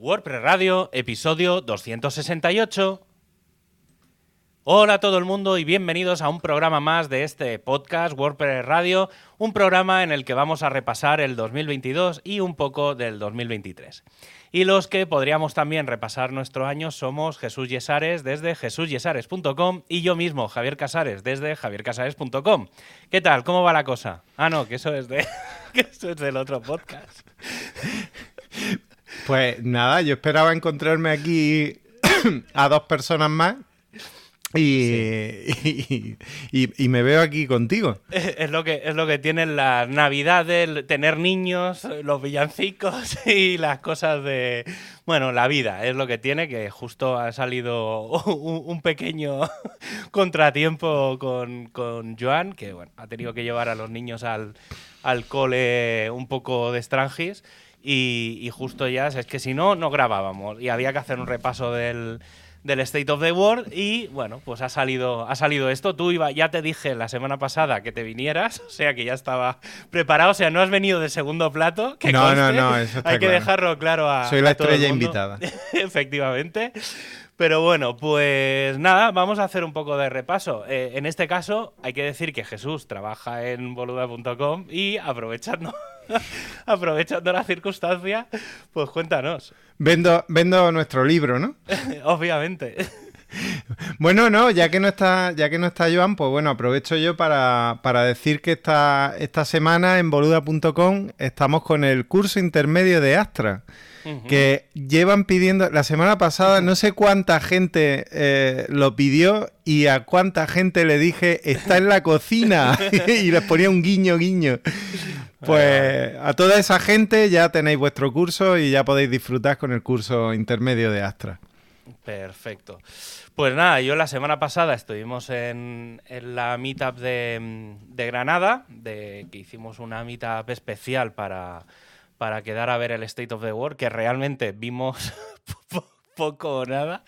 WordPress Radio, episodio 268. Hola a todo el mundo y bienvenidos a un programa más de este podcast WordPress Radio, un programa en el que vamos a repasar el 2022 y un poco del 2023. Y los que podríamos también repasar nuestro año somos Jesús Yesares desde jesusyesares.com y yo mismo, Javier Casares, desde javiercasares.com. ¿Qué tal? ¿Cómo va la cosa? Ah, no, que eso es, de, que eso es del otro podcast. Pues nada, yo esperaba encontrarme aquí a dos personas más y, y, me veo aquí contigo. Es lo que, es lo que tienen las navidades, tener niños, los villancicos y las cosas de... Bueno, la vida es lo que tiene, que justo ha salido un, pequeño contratiempo con, con, Joan, que bueno, ha tenido que llevar a los niños al, al cole un poco de extranjis. Y, y justo ya, es que si no, no grabábamos. Y había que hacer un repaso del del State of the World y bueno, pues ha salido, ha salido esto. Tú iba, ya te dije la semana pasada que te vinieras, o sea que ya estaba preparado, o sea, no has venido de segundo plato. Que no, no, no, eso Hay que dejarlo claro a. Soy la estrella invitada. Efectivamente. Pero bueno, pues nada, vamos a hacer un poco de repaso. Eh, en este caso, hay que decir que Jesús trabaja en boluda.com y aprovechando, aprovechando la circunstancia, pues cuéntanos. Vendo, vendo nuestro libro, ¿no? Obviamente. Bueno, no, ya que no está, ya que no está Joan, pues bueno, aprovecho yo para, para decir que esta, esta semana en boluda.com estamos con el curso intermedio de Astra que llevan pidiendo, la semana pasada no sé cuánta gente eh, lo pidió y a cuánta gente le dije, está en la cocina y les ponía un guiño, guiño. Pues a toda esa gente ya tenéis vuestro curso y ya podéis disfrutar con el curso intermedio de Astra. Perfecto. Pues nada, yo la semana pasada estuvimos en, la meetup de, de Granada, de, que hicimos una meetup especial para para quedar a ver el State of the World, que realmente vimos poco o nada.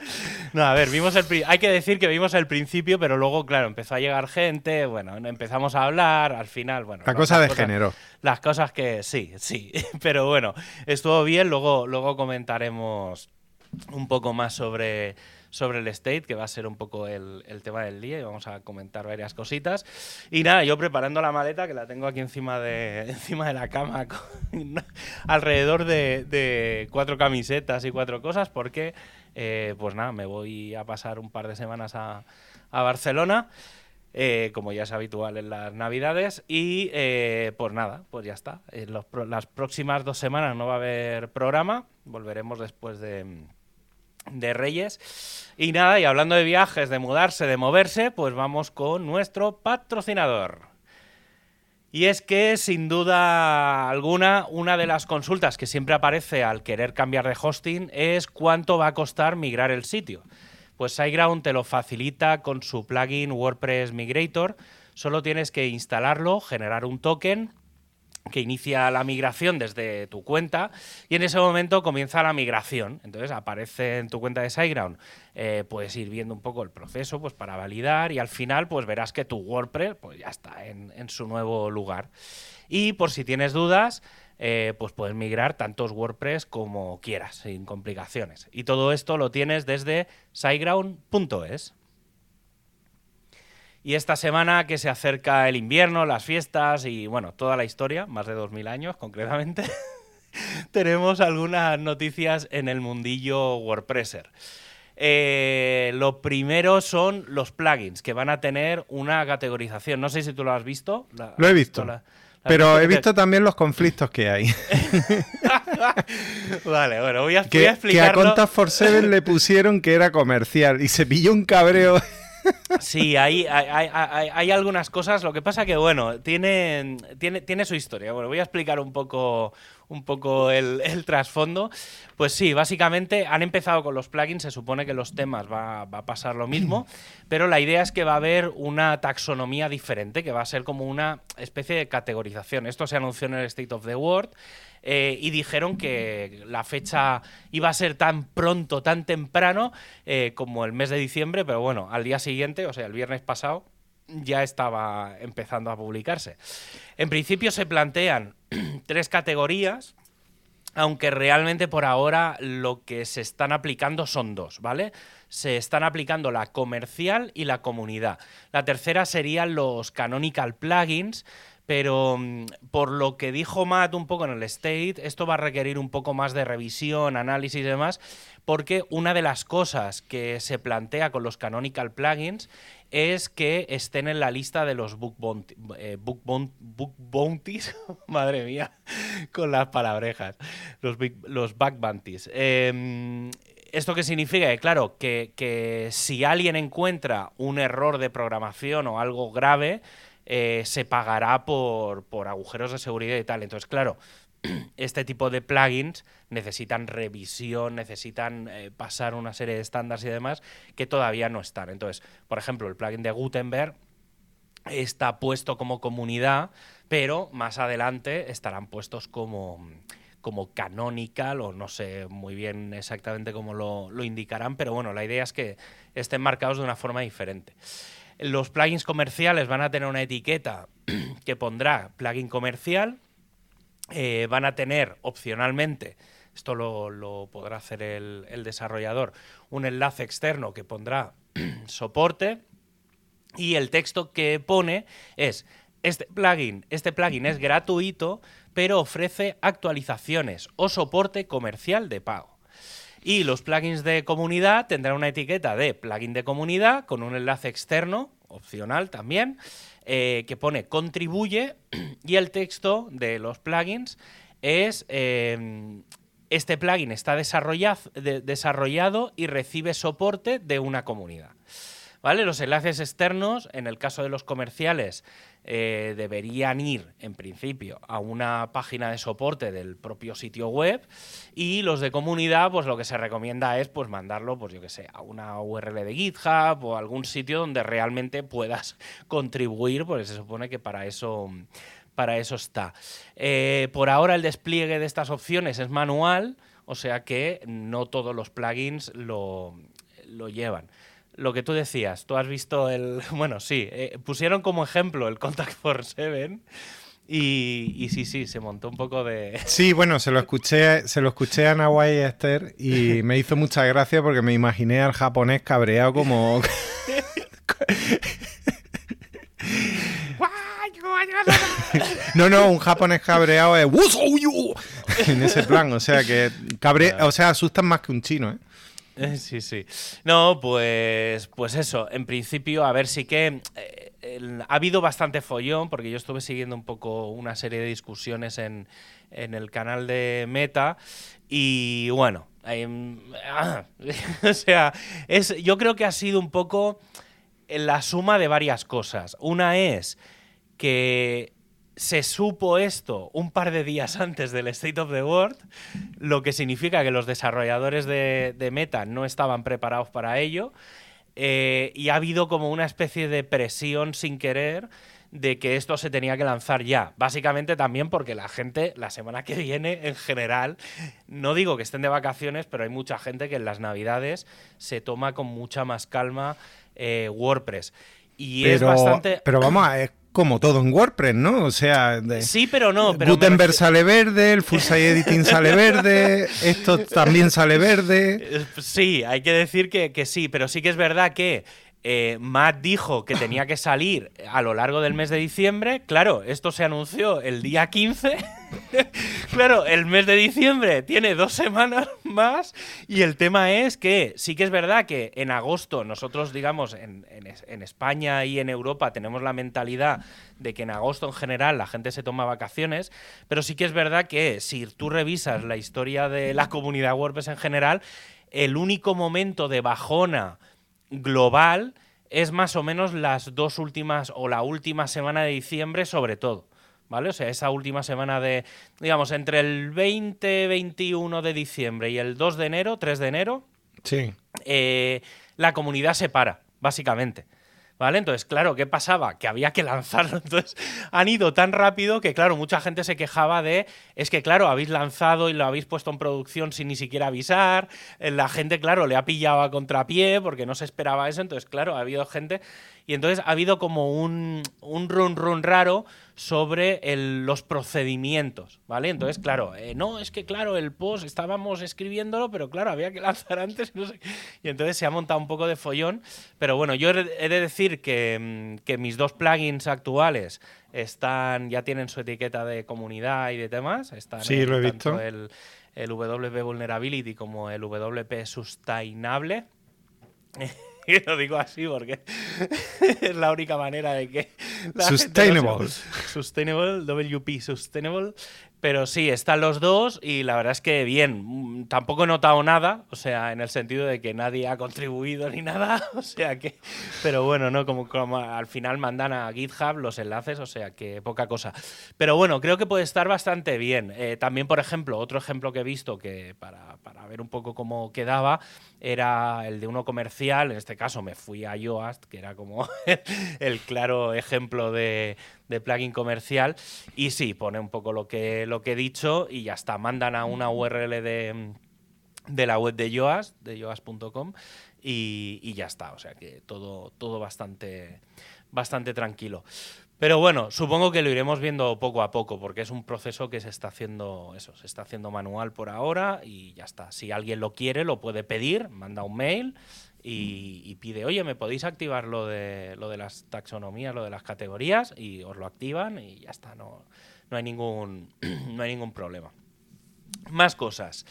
No, a ver, vimos el hay que decir que vimos el principio, pero luego, claro, empezó a llegar gente, bueno, empezamos a hablar, al final, bueno. La cosa de género. Las cosas que sí, sí, pero bueno, estuvo bien, luego, luego comentaremos un poco más sobre sobre el state, que va a ser un poco el, tema del día y vamos a comentar varias cositas. Y nada, yo preparando la maleta, que la tengo aquí encima de, encima de la cama, alrededor de, cuatro camisetas y cuatro cosas, porque, eh, pues nada, me voy a pasar un par de semanas a, Barcelona. Eh, como ya es habitual en las navidades. Y eh, pues nada, pues ya está. Las próximas dos semanas no va a haber programa. Volveremos después de, de Reyes. Y nada, y hablando de viajes, de mudarse, de moverse, pues vamos con nuestro patrocinador. Y es que, sin duda alguna, una de las consultas que siempre aparece al querer cambiar de hosting es cuánto va a costar migrar el sitio. Pues SiteGround te lo facilita con su plugin WordPress Migrator. Solo tienes que instalarlo, generar un token que inicia la migración desde tu cuenta y en ese momento comienza la migración. Entonces aparece en tu cuenta de SiteGround, eh, puedes ir viendo un poco el proceso pues, para validar y al final pues verás que tu WordPress pues, ya está en, su nuevo lugar. Y por si tienes dudas, eh, pues puedes migrar tantos WordPress como quieras, sin complicaciones. Y todo esto lo tienes desde siteground.es. Y esta semana que se acerca el invierno, las fiestas y bueno, toda la historia, más de 2000 años concretamente, tenemos algunas noticias en el mundillo WordPresser. Eh, lo primero son los plugins, que van a tener una categorización. No sé si tú lo has visto. lo he visto. pero he visto también los conflictos que hay. vale, bueno, voy a, que, explicarlo. Que a Contact for Seven le pusieron que era comercial y se pilló un cabreo Sí, hay, hay, algunas cosas. Lo que pasa que, bueno, tiene, tiene, tiene su historia. Bueno, voy a explicar un poco, un poco el, trasfondo. Pues sí, básicamente han empezado con los plugins, se supone que los temas va, va, a pasar lo mismo, pero la idea es que va a haber una taxonomía diferente, que va a ser como una especie de categorización. Esto se anunció en el State of the World. Eh, y dijeron que la fecha iba a ser tan pronto, tan temprano eh, como el mes de diciembre, pero bueno, al día siguiente, o sea, el viernes pasado, ya estaba empezando a publicarse. En principio se plantean tres categorías aunque realmente por ahora lo que se están aplicando son dos, ¿vale? Se están aplicando la comercial y la comunidad. La tercera serían los canonical plugins, pero mm, por lo que dijo Matt un poco en el state, esto va a requerir un poco más de revisión, análisis y demás, porque una de las cosas que se plantea con los canonical plugins es que estén en la lista de los book, eh, bounties, madre mía, con las palabrejas, los, los back bounties. Em, ¿Esto qué significa? claro, que, que, si alguien encuentra un error de programación o algo grave, eh, se pagará por, por agujeros de seguridad y tal. Entonces, claro, este tipo de plugins necesitan revisión, necesitan eh, pasar una serie de estándares y demás que todavía no están. Entonces, por ejemplo, el plugin de Gutenberg está puesto como comunidad, pero más adelante estarán puestos como, como canonical o no sé muy bien exactamente cómo lo, lo indicarán, pero bueno, la idea es que estén marcados de una forma diferente. Los plugins comerciales van a tener una etiqueta que pondrá plugin comercial, eh, van a tener opcionalmente, esto lo, podrá hacer el, desarrollador, un enlace externo que pondrá soporte y el texto que pone es este plugin, este plugin es gratuito, pero ofrece actualizaciones o soporte comercial de pago. Y los plugins de comunidad tendrán una etiqueta de plugin de comunidad con un enlace externo, opcional también, eh, que pone contribuye y el texto de los plugins es em, este plugin está desarrollado y recibe soporte de una comunidad. ¿Vale? Los enlaces externos, en el caso de los comerciales, eh, deberían ir, en principio, a una página de soporte del propio sitio web y los de comunidad, pues lo que se recomienda es pues mandarlo, pues yo que sé, a una URL de GitHub o algún sitio donde realmente puedas contribuir, porque se supone que para eso para eso está. Eh, por ahora el despliegue de estas opciones es manual, o sea que no todos los plugins lo, lo llevan lo que tú decías, tú has visto el. Bueno, sí, eh, pusieron como ejemplo el Contact for Seven. Y, sí, sí, se montó un poco de. Sí, bueno, se lo escuché, se lo escuché a Nawai Esther y me hizo mucha gracia porque me imaginé al japonés cabreado como. no, no, un japonés cabreado es en ese plan, o sea que cabre, o sea, asustan más que un chino, ¿eh? Sí, sí. No, pues, pues eso. En principio, a ver, sí que eh, ha habido bastante follón, porque yo estuve siguiendo un poco una serie de discusiones en, el canal de Meta. Y bueno, o sea, es, yo creo que ha sido un poco la suma de varias cosas. Una es que se supo esto un par de días antes del State of the World, lo que significa que los desarrolladores de, Meta no estaban preparados para ello. Eh, y ha habido como una especie de presión sin querer de que esto se tenía que lanzar ya. Básicamente también porque la gente la semana que viene en general, no digo que estén de vacaciones, pero hay mucha gente que en las navidades se toma con mucha más calma eh, WordPress. Y es bastante... Pero vamos a como todo en WordPress, ¿no? O sea, sí, pero no. Pero Gutenberg sale verde, el Full Site Editing sale verde, esto también sale verde. Sí, hay que decir que, que sí, pero sí que es verdad que eh, Matt dijo que tenía que salir a lo largo del mes de diciembre. Claro, esto se anunció el día 15. claro, el mes de diciembre tiene dos semanas más. Y el tema es que sí que es verdad que en agosto nosotros, digamos, en, en España y en Europa tenemos la mentalidad de que en agosto en general la gente se toma vacaciones. Pero sí que es verdad que si tú revisas la historia de la comunidad WordPress en general, el único momento de bajona global es más o menos las dos últimas o la última semana de diciembre sobre todo. ¿Vale? O sea, esa última semana de, digamos, entre el 20, 21 de diciembre y el 2 de enero, 3 de enero, sí. Eh, la comunidad se para, básicamente. ¿Vale? Entonces, claro, ¿qué pasaba? Que había que lanzarlo. Entonces, han ido tan rápido que, claro, mucha gente se quejaba de, es que, claro, habéis lanzado y lo habéis puesto en producción sin ni siquiera avisar. Eh, la gente, claro, le ha pillado a contrapié porque no se esperaba eso. Entonces, claro, ha habido gente... Y entonces ha habido como un, un run run raro sobre los procedimientos, ¿vale? Entonces, claro, eh, no, es que claro, el post estábamos escribiéndolo, pero claro, había que lanzar antes, no sé. Y entonces se ha montado un poco de follón. Pero bueno, yo he de decir que, mm, que mis dos plugins actuales están, ya tienen su etiqueta de comunidad y de temas. Están sí, lo he visto. El, el WP Vulnerability como el WP Sustainable. Y lo digo así porque es la única manera de que. Sustainable. sustainable, WP Sustainable. Pero sí, están los dos y la verdad es que bien. Mm, tampoco he notado nada, o sea, en el sentido de que nadie ha contribuido ni nada, o sea que. Pero bueno, ¿no? Como, como al final mandan a GitHub los enlaces, o sea que poca cosa. Pero bueno, creo que puede estar bastante bien. Eh, también, por ejemplo, otro ejemplo que he visto que para, para ver un poco cómo quedaba era el de uno comercial, en este caso me fui a Yoast, que era como el claro ejemplo de, plugin comercial, y sí, pone un poco lo que, lo que he dicho y ya está, mandan a una URL de, de la web de Yoast, de yoast.com, y, y, ya está, o sea que todo, todo bastante, bastante tranquilo. Pero bueno, supongo que lo iremos viendo poco a poco, porque es un proceso que se está haciendo, eso, se está haciendo manual por ahora y ya está. Si alguien lo quiere, lo puede pedir, manda un mail y, pide, oye, ¿me podéis activar lo de, lo de las taxonomías, lo de las categorías? Y os lo activan y ya está, no, no, hay, ningún, no hay ningún problema. Más cosas.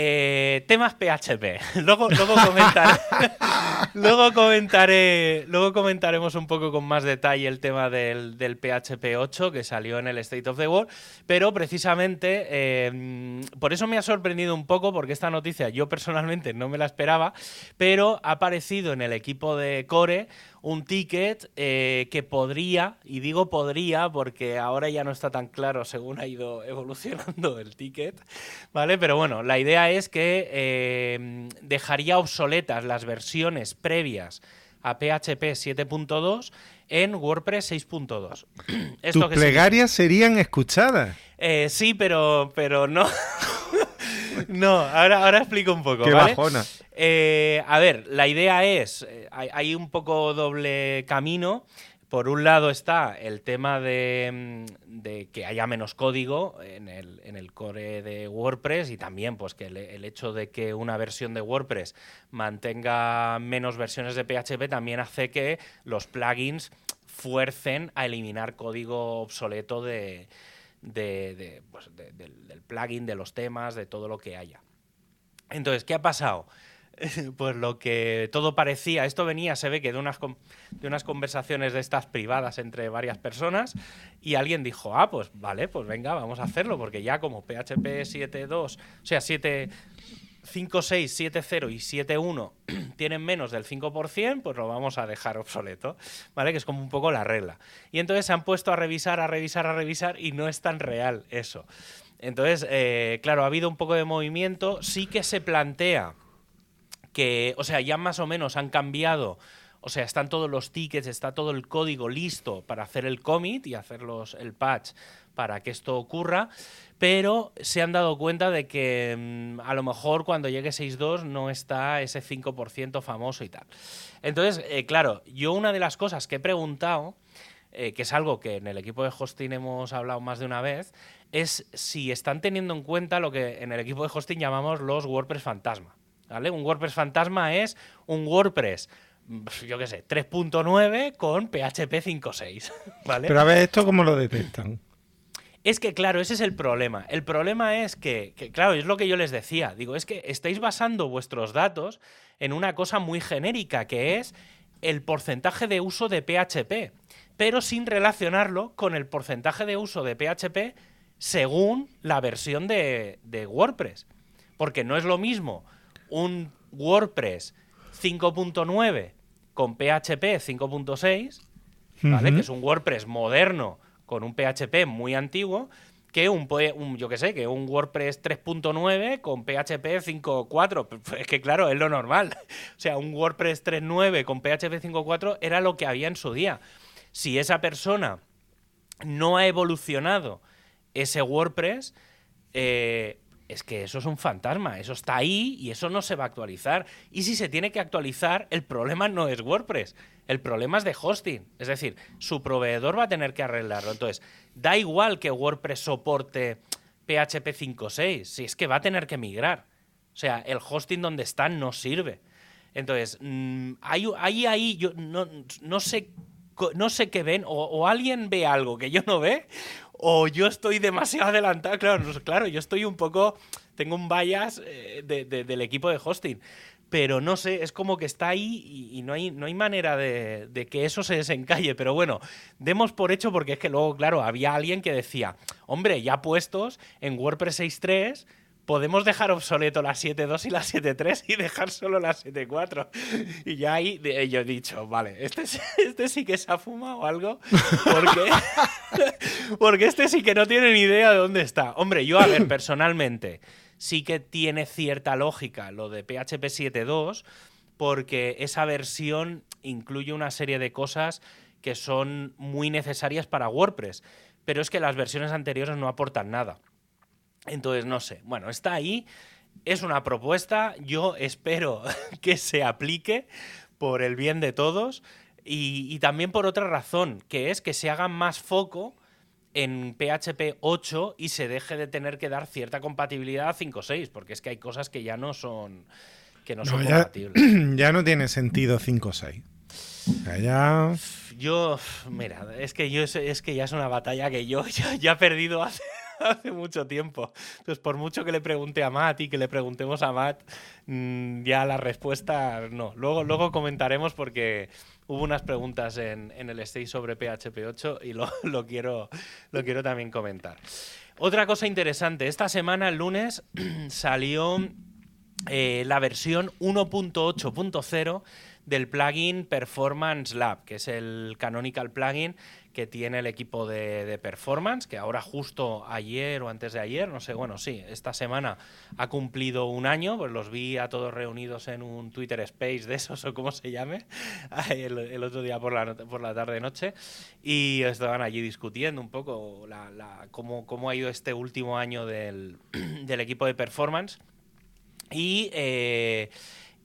Eh, temas PHP. luego, luego, comentaré, luego, comentaré, luego comentaremos un poco con más detalle el tema del, PHP 8 que salió en el State of the World. Pero precisamente eh, por eso me ha sorprendido un poco, porque esta noticia yo personalmente no me la esperaba, pero ha aparecido en el equipo de Core un ticket eh, que podría, y digo podría porque ahora ya no está tan claro según ha ido evolucionando el ticket, ¿vale? Pero bueno, la idea es que eh, dejaría obsoletas las versiones previas a PHP 7.2 en WordPress 6.2. ¿Tus plegarias serían escuchadas? Eh, sí, pero, pero no. no, ahora, ahora explico un poco. Qué bajona. Eh, a ver, la idea es, hay, un poco doble camino. Por un lado está el tema de, mm, que haya menos código en el, core de WordPress y también pues, que el, hecho de que una versión de WordPress mantenga menos versiones de PHP también hace que los plugins fuercen a eliminar código obsoleto de, pues, del plugin, de los temas, de todo lo que haya. Entonces, ¿qué ha pasado? pues lo que todo parecía, esto venía, se ve que de unas, de unas conversaciones de estas privadas entre varias personas y alguien dijo, ah, pues vale, pues venga, vamos a hacerlo, porque ya como PHP 7.2, o sea, 7, 5.6, 7.0 y 7.1 tienen menos del 5%, pues lo vamos a dejar obsoleto, ¿vale? Que es como un poco la regla. Y entonces se han puesto a revisar, a revisar, a revisar y no es tan real eso. Entonces, eh, claro, ha habido un poco de movimiento, sí que se plantea que, o sea, ya más o menos han cambiado, o sea, están todos los tickets, está todo el código listo para hacer el commit y hacer el patch para que esto ocurra, pero se han dado cuenta de que mm, a lo mejor cuando llegue 6.2 no está ese 5% famoso y tal. Entonces, eh, claro, yo una de las cosas que he preguntado, eh, que es algo que en el equipo de hosting hemos hablado más de una vez, es si están teniendo en cuenta lo que en el equipo de hosting llamamos los WordPress fantasma. Un WordPress fantasma es un WordPress yo qué sé, 3.9 con PHP 5.6, ¿vale? Pero a ver, ¿esto cómo lo detectan? Es que, claro, ese es el problema. El problema es que, claro, es lo que yo les decía. Digo, es que estáis basando vuestros datos en una cosa muy genérica, que es el porcentaje de uso de PHP, pero sin relacionarlo con el porcentaje de uso de PHP según la versión de, de WordPress. Porque no es lo mismo un WordPress 5.9 con PHP 5.6, ¿vale? Que es un WordPress moderno con un PHP muy antiguo, que un, yo que sé, que un WordPress 3.9 con PHP 5.4. Es que claro, es lo normal. O sea, un WordPress 3.9 con PHP 5.4 era lo que había en su día. Si esa persona no ha evolucionado ese WordPress, eh, es que eso es un fantasma, eso está ahí y eso no se va a actualizar. Y si se tiene que actualizar, el problema no es WordPress, el problema es de hosting. Es decir, su proveedor va a tener que arreglarlo. Entonces, da igual que WordPress soporte PHP 5.6, si es que va a tener que migrar. O sea, el hosting donde está no sirve. Entonces, mm, ahí, ahí, yo no sé no sé qué ven, o, alguien ve algo que yo no ve, o yo estoy demasiado adelantado. Claro, claro yo estoy un poco. Tengo un bias eh, del equipo de hosting. Pero no sé, es como que está ahí y, no, hay, no hay manera de, de, que eso se desencalle. Pero bueno, demos por hecho porque es que luego, claro, había alguien que decía, hombre, ya puestos en WordPress 6.3 podemos dejar obsoleto la 7.2 y la 7.3 y dejar solo la 7.4. Y ya ahí yo he dicho, vale, este, este sí que se ha fumado algo, porque, porque este sí que no tiene ni idea de dónde está. Hombre, yo, a ver, personalmente, sí que tiene cierta lógica lo de PHP 7.2, porque esa versión incluye una serie de cosas que son muy necesarias para WordPress, pero es que las versiones anteriores no aportan nada. Entonces, no sé. Bueno, está ahí. Es una propuesta. Yo espero que se aplique por el bien de todos. Y, también por otra razón, que es que se haga más foco en PHP 8 y se deje de tener que dar cierta compatibilidad a 5.6, porque es que hay cosas que ya no son que no, son ya, compatibles. Ya no tiene sentido 5.6. ya... Yo, mira, es que yo es que ya es una batalla que yo ya he perdido hace hace mucho tiempo. Entonces, por mucho que le pregunte a Matt y que le preguntemos a Matt, mm, ya la respuesta no. Luego, luego comentaremos porque hubo unas preguntas en, el stage sobre PHP 8 y lo, lo, quiero, lo quiero también comentar. Otra cosa interesante, esta semana, el lunes, salió eh, la versión 1.8.0 del plugin Performance Lab, que es el canonical plugin que tiene el equipo de, performance, que ahora justo ayer o antes de ayer, no sé, bueno, sí, esta semana ha cumplido un año, pues los vi a todos reunidos en un Twitter Space de esos o como se llame, el, otro día por la, por la tarde-noche, y estaban allí discutiendo un poco la, cómo, cómo, ha ido este último año del, equipo de performance. Y eh,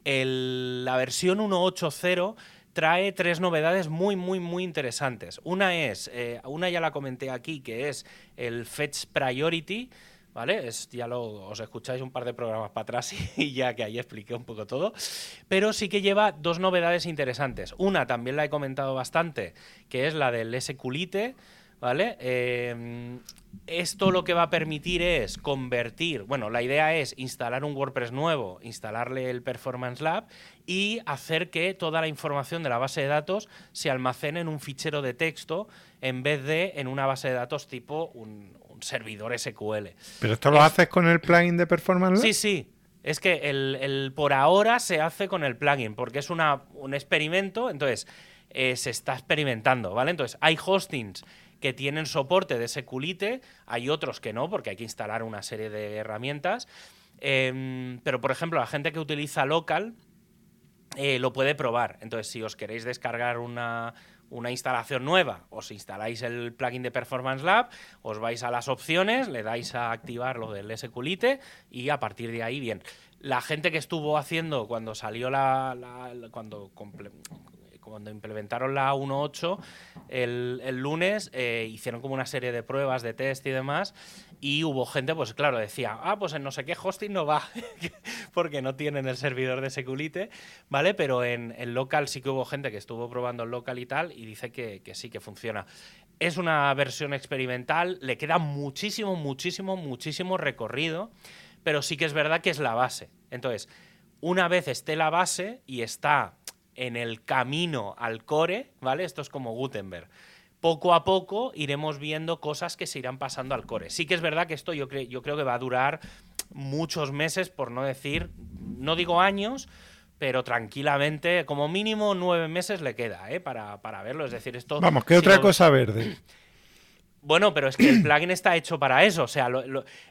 la versión 1.8.0 trae tres novedades muy, muy, muy interesantes. Una es, eh, una ya la comenté aquí, que es el Fetch Priority. ¿Vale? Ya os escucháis un par de programas para atrás y, ya que ahí expliqué un poco todo. Pero sí que lleva dos novedades interesantes. Una también la he comentado bastante, que es la del SQLite, ¿vale? Eh, esto lo que va a permitir es convertir, bueno, la idea es instalar un WordPress nuevo, instalarle el Performance Lab y hacer que toda la información de la base de datos se almacene en un fichero de texto en vez de en una base de datos tipo un, servidor SQL. ¿Pero esto lo haces con el plugin de Performance Lab? Sí, sí. Es que el, por ahora se hace con el plugin porque es una, un experimento, entonces eh, se está experimentando, ¿vale? Entonces hay hostings que tienen soporte de SQLite, hay otros que no, porque hay que instalar una serie de herramientas. Em, pero, por ejemplo, la gente que utiliza local eh, lo puede probar. Entonces, si os queréis descargar una, una instalación nueva, os instaláis el plugin de Performance Lab, os vais a las opciones, le dais a activar lo del SQLite y a partir de ahí, bien. La gente que estuvo haciendo cuando salió la, cuando cuando implementaron la 1.8 el, lunes, eh, hicieron como una serie de pruebas de test y demás, y hubo gente, pues claro, decía, ah, pues en no sé qué hosting no va, porque no tienen el servidor de Securite, ¿vale? Pero en, el local sí que hubo gente que estuvo probando el local y tal, y dice que sí que funciona. Es una versión experimental, le queda muchísimo, muchísimo, muchísimo recorrido, pero sí que es verdad que es la base. Entonces, una vez esté la base y está en el camino al core, ¿vale? Esto es como Gutenberg. Poco a poco iremos viendo cosas que se irán pasando al core. Sí que es verdad que esto yo, yo creo que va a durar muchos meses, por no decir, no digo años, pero tranquilamente, como mínimo nueve meses le queda ¿eh? para, verlo. Es decir, esto... Vamos, ¿qué otra cosa verde? Bueno, pero es que el plugin está hecho para eso. O sea,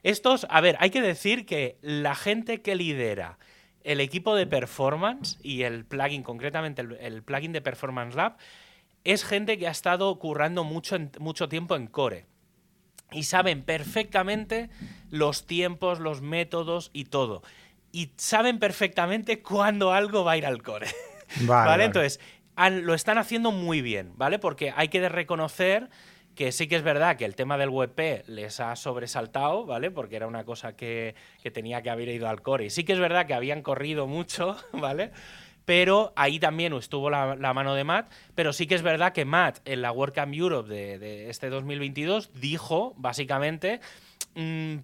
estos, a ver, hay que decir que la gente que lidera el equipo de performance y el plugin, concretamente el, plugin de Performance Lab, es gente que ha estado currando mucho, mucho tiempo en Core. y saben perfectamente los tiempos, los métodos y todo. Y saben perfectamente cuándo algo va a ir al core. Vale, entonces lo están haciendo muy bien, ¿vale? Porque hay que reconocer que sí que es verdad que el tema del WebP les ha sobresaltado, ¿vale? Porque era una cosa que, que, tenía que haber ido al core. Y sí que es verdad que habían corrido mucho, ¿vale? Pero ahí también estuvo la, mano de Matt. Pero sí que es verdad que Matt en la WordCamp Europe de, de este 2022 dijo, básicamente,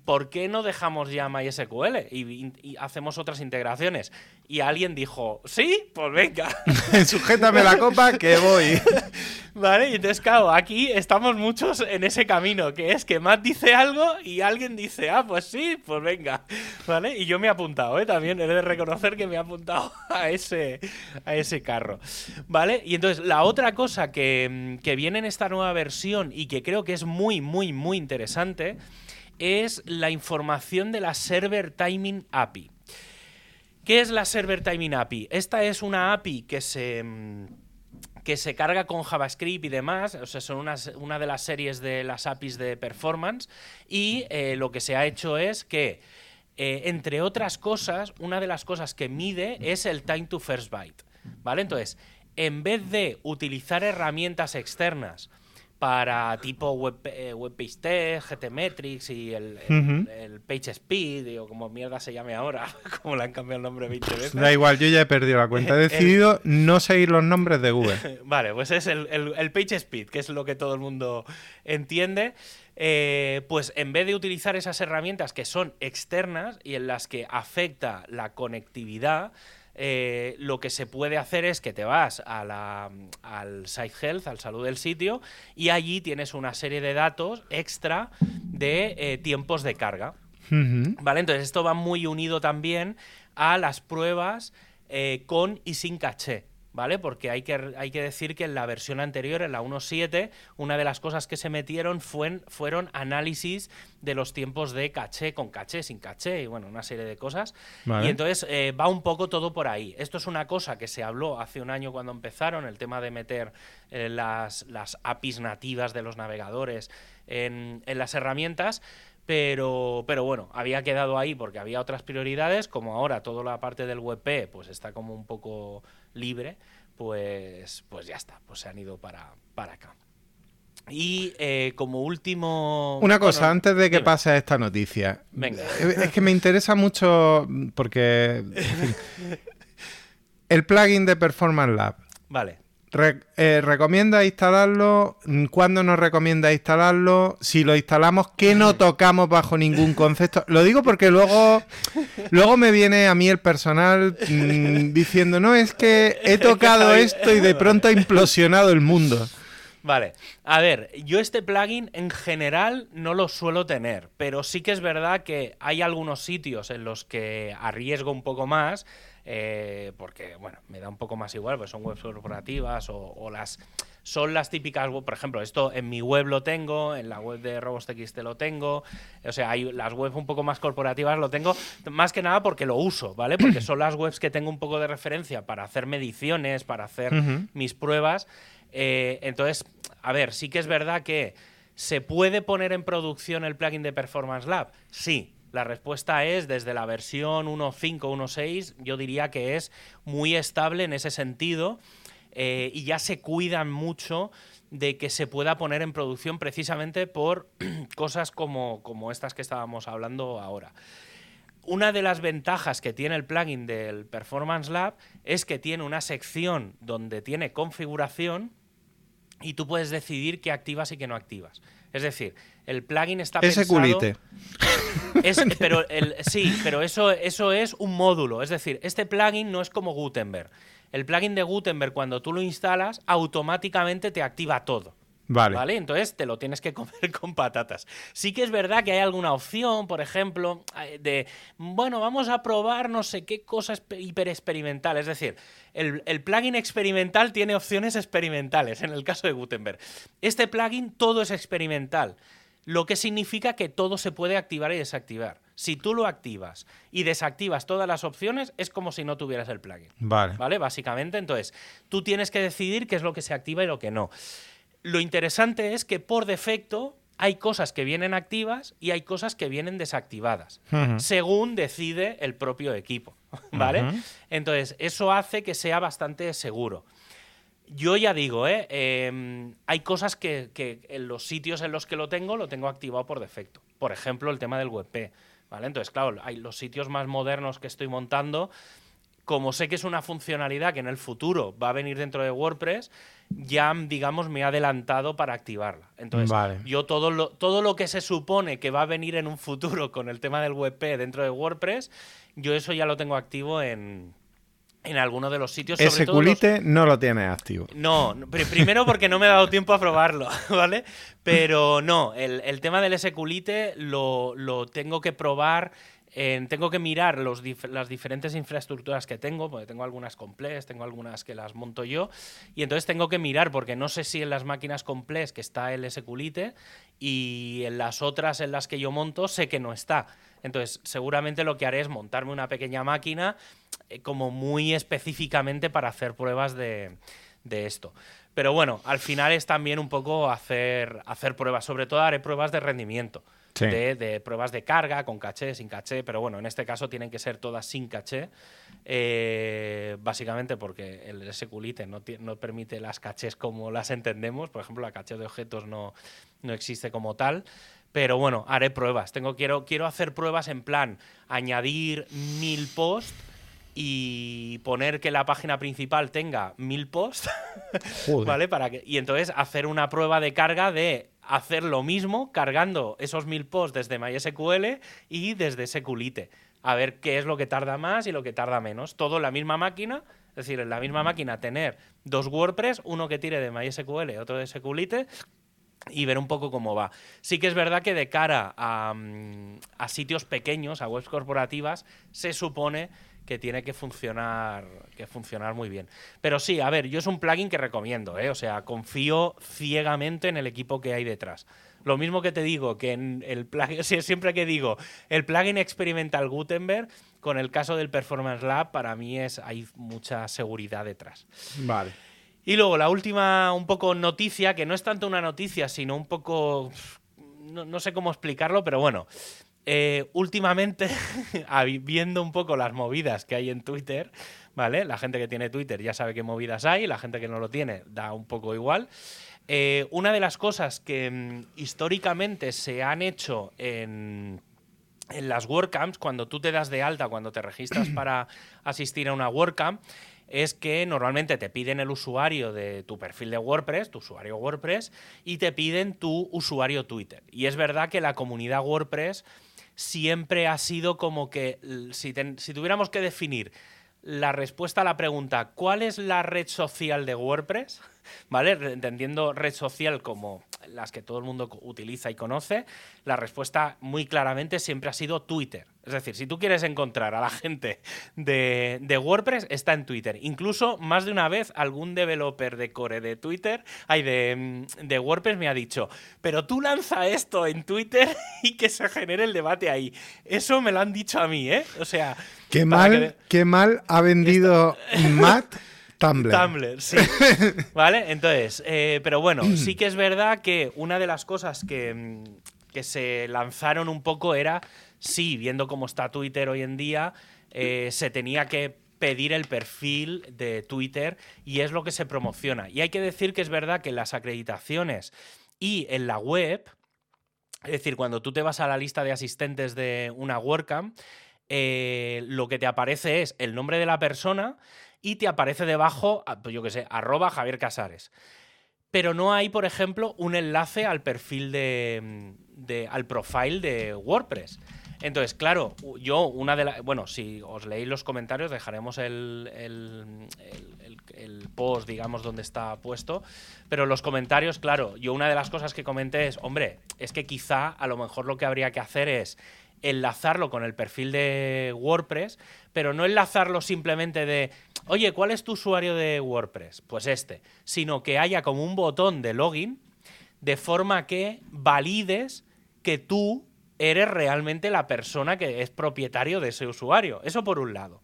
¿por qué no dejamos ya MySQL y, y, hacemos otras integraciones? Y alguien dijo, sí, pues venga. Sujétame la copa que voy. vale, y entonces, claro, aquí estamos muchos en ese camino, que es que Matt dice algo y alguien dice, ah, pues sí, pues venga. Vale, y yo me he apuntado, ¿eh? También he de reconocer que me he apuntado a ese, a ese carro. Vale, y entonces la otra cosa que, que viene en esta nueva versión y que creo que es muy, muy, muy interesante es la información de la Server Timing API. ¿Qué es la Server Timing API? Esta es una API que se, mm, que se carga con JavaScript y demás, o sea, son una de las series de las APIs de performance, y eh, lo que se ha hecho es que, eh, entre otras cosas, una de las cosas que mide es el time to first byte, ¿vale? Entonces, en vez de utilizar herramientas externas para tipo web, eh, GTmetrix y el, el, PageSpeed, o como mierda se llame ahora, como le han cambiado el nombre 20 veces. Da igual, yo ya he perdido la cuenta. He decidido no seguir los nombres de Google. vale, pues es el, el, PageSpeed, que es lo que todo el mundo entiende. Eh, pues en vez de utilizar esas herramientas que son externas y en las que afecta la conectividad, eh, lo que se puede hacer es que te vas a la, al Site Health, al salud del sitio, y allí tienes una serie de datos extra de eh, tiempos de carga. ¿Vale? Entonces esto va muy unido también a las pruebas eh, con y sin caché. ¿Vale? Porque hay que, hay que decir que en la versión anterior, en la 1.7, una de las cosas que se metieron fue, fueron análisis de los tiempos de caché, con caché, sin caché, y bueno, una serie de cosas. Y entonces eh, va un poco todo por ahí. Esto es una cosa que se habló hace un año cuando empezaron, el tema de meter eh, las, las APIs nativas de los navegadores en, en las herramientas. Pero, pero, bueno, había quedado ahí porque había otras prioridades, como ahora toda la parte del WebP pues está como un poco libre, pues, pues ya está, pues se han ido para, para acá. Y eh, como último... Una cosa, antes de que pase esta noticia. Venga. Es que me interesa mucho porque... el plugin de Performance Lab. Vale. Eh, ¿Recomienda instalarlo? ¿Cuándo nos recomienda instalarlo? Si lo instalamos, ¿qué no tocamos bajo ningún concepto? Lo digo porque luego, luego me viene a mí el personal mm, diciendo, no, es que he tocado esto y de pronto ha implosionado el mundo. Vale, a ver, yo este plugin en general no lo suelo tener, pero sí que es verdad que hay algunos sitios en los que arriesgo un poco más eh, porque, bueno, me da un poco más igual, pues son webs corporativas o, las... Son las típicas, por ejemplo, esto en mi web lo tengo, en la web de RobosTXT lo tengo, o sea, hay las webs un poco más corporativas lo tengo, más que nada porque lo uso, ¿vale? Porque son las webs que tengo un poco de referencia para hacer mediciones, para hacer mis pruebas. Eh, entonces, a ver, sí que es verdad que se puede poner en producción el plugin de Performance Lab, sí, la respuesta es desde la versión 1.5, 1.6, yo diría que es muy estable en ese sentido eh, y ya se cuidan mucho de que se pueda poner en producción precisamente por cosas como, como estas que estábamos hablando ahora. Una de las ventajas que tiene el plugin del Performance Lab es que tiene una sección donde tiene configuración y tú puedes decidir qué activas y qué no activas. Es decir, el plugin está Ese Culite. pero sí, pero eso, eso es un módulo. Es decir, este plugin no es como Gutenberg. El plugin de Gutenberg, cuando tú lo instalas, automáticamente te activa todo. Vale. Entonces te lo tienes que comer con patatas. Sí que es verdad que hay alguna opción, por ejemplo, eh, de, bueno, vamos a probar no sé qué cosa hiper experimental. Es decir, el, el, plugin experimental tiene opciones experimentales en el caso de Gutenberg. Este plugin todo es experimental, lo que significa que todo se puede activar y desactivar. Si tú lo activas y desactivas todas las opciones, es como si no tuvieras el plugin. Vale. ¿Vale? Básicamente, entonces, tú tienes que decidir qué es lo que se activa y lo que no. Lo interesante es que por defecto hay cosas que vienen activas y hay cosas que vienen desactivadas, según decide el propio equipo, ¿vale? Entonces, eso hace que sea bastante seguro. Yo ya digo, ¿eh? Em, hay cosas que, en los sitios en los que lo tengo, lo tengo activado por defecto. Por ejemplo, el tema del WebP. ¿vale? Entonces, claro, hay los sitios más modernos que estoy montando, como sé que es una funcionalidad que en el futuro va a venir dentro de WordPress, ya, digamos, me he adelantado para activarla. Entonces, yo todo lo, todo lo que se supone que va a venir en un futuro con el tema del WebP dentro de WordPress, yo eso ya lo tengo activo en, en alguno de los sitios. Ese culite no lo tienes activo. No, primero porque no me he dado tiempo a probarlo, ¿vale? Pero no, el, tema del SQLite lo, lo tengo que probar tengo que mirar los las diferentes infraestructuras que tengo, porque tengo algunas complejas, tengo algunas que las monto yo, y entonces tengo que mirar, porque no sé si en las máquinas complejas que está el SQLite y en las otras en las que yo monto sé que no está. Entonces, seguramente lo que haré es montarme una pequeña máquina eh, como muy específicamente para hacer pruebas de, de esto. Pero bueno, al final es también un poco hacer, hacer pruebas, sobre todo haré pruebas de rendimiento de, pruebas de carga, con caché, sin caché, pero bueno, en este caso tienen que ser todas sin caché, eh, básicamente porque el SQLite no, no, permite las cachés como las entendemos, por ejemplo, la caché de objetos no, no existe como tal. Pero bueno, haré pruebas. Tengo, quiero, quiero hacer pruebas en plan añadir mil posts y poner que la página principal tenga mil posts, ¿vale? Para que, y entonces hacer una prueba de carga de hacer lo mismo cargando esos mil posts desde MySQL y desde SQLite. A ver qué es lo que tarda más y lo que tarda menos. Todo en la misma máquina, es decir, en la misma máquina tener dos WordPress, uno que tire de MySQL, otro de SQLite, y ver un poco cómo va. Sí que es verdad que de cara a, mm, a sitios pequeños, a webs corporativas, se supone que tiene que funcionar, que funcionar muy bien. Pero sí, a ver, yo es un plugin que recomiendo, ¿eh? o sea, confío ciegamente en el equipo que hay detrás. Lo mismo que te digo, que en el plugin, siempre que digo, el plugin experimental Gutenberg, con el caso del Performance Lab, para mí es, hay mucha seguridad detrás. Vale. Y luego la última, un poco noticia, que no es tanto una noticia, sino un poco, no, no sé cómo explicarlo, pero bueno, eh, últimamente, viendo un poco las movidas que hay en Twitter, ¿vale? La gente que tiene Twitter ya sabe qué movidas hay, la gente que no lo tiene da un poco igual. Eh, una de las cosas que mm, históricamente se han hecho en, en las WordCamps, cuando tú te das de alta, cuando te registras para asistir a una WordCamp, es que normalmente te piden el usuario de tu perfil de WordPress, tu usuario WordPress, y te piden tu usuario Twitter. Y es verdad que la comunidad WordPress siempre ha sido como que, si, si tuviéramos que definir la respuesta a la pregunta, ¿cuál es la red social de WordPress? ¿Vale? Entendiendo red social como las que todo el mundo utiliza y conoce, la respuesta muy claramente siempre ha sido Twitter. Es decir, si tú quieres encontrar a la gente de, WordPress, está en Twitter. Incluso más de una vez algún developer de core de Twitter, hay de, de WordPress me ha dicho, pero tú lanza esto en Twitter y que se genere el debate ahí. Eso me lo han dicho a mí, ¿eh? O sea... Qué mal, qué mal ha vendido Matt Tumblr. Tumblr, sí. ¿Vale? Entonces, eh, pero bueno, sí que es verdad que una de las cosas que, que se lanzaron un poco era sí, viendo cómo está Twitter hoy en día, eh, se tenía que pedir el perfil de Twitter y es lo que se promociona. Y hay que decir que es verdad que las acreditaciones y en la web, es decir, cuando tú te vas a la lista de asistentes de una WordCamp, eh, lo que te aparece es el nombre de la persona y te aparece debajo, ah, pues yo qué sé, arroba Javier Casares. Pero no hay, por ejemplo, un enlace al perfil de, de al profile de WordPress. Entonces, claro, yo una de las... Bueno, si os leéis los comentarios, dejaremos el, el, post, digamos, donde está puesto. Pero los comentarios, claro, yo una de las cosas que comenté es, hombre, es que quizá a lo mejor lo que habría que hacer es enlazarlo con el perfil de WordPress, pero no enlazarlo simplemente de, oye, ¿cuál es tu usuario de WordPress? Pues este, sino que haya como un botón de login de forma que valides que tú eres realmente la persona que es propietario de ese usuario. Eso por un lado.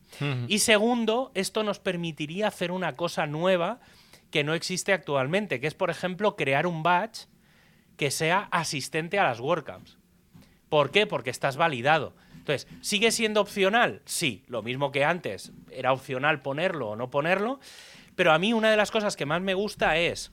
Y segundo, esto nos permitiría hacer una cosa nueva que no existe actualmente, que es, por ejemplo, crear un batch que sea asistente a las WordCamps. ¿Por qué? Porque estás validado. Entonces, ¿sigue siendo opcional? Sí, lo mismo que antes. Era opcional ponerlo o no ponerlo. Pero a mí una de las cosas que más me gusta es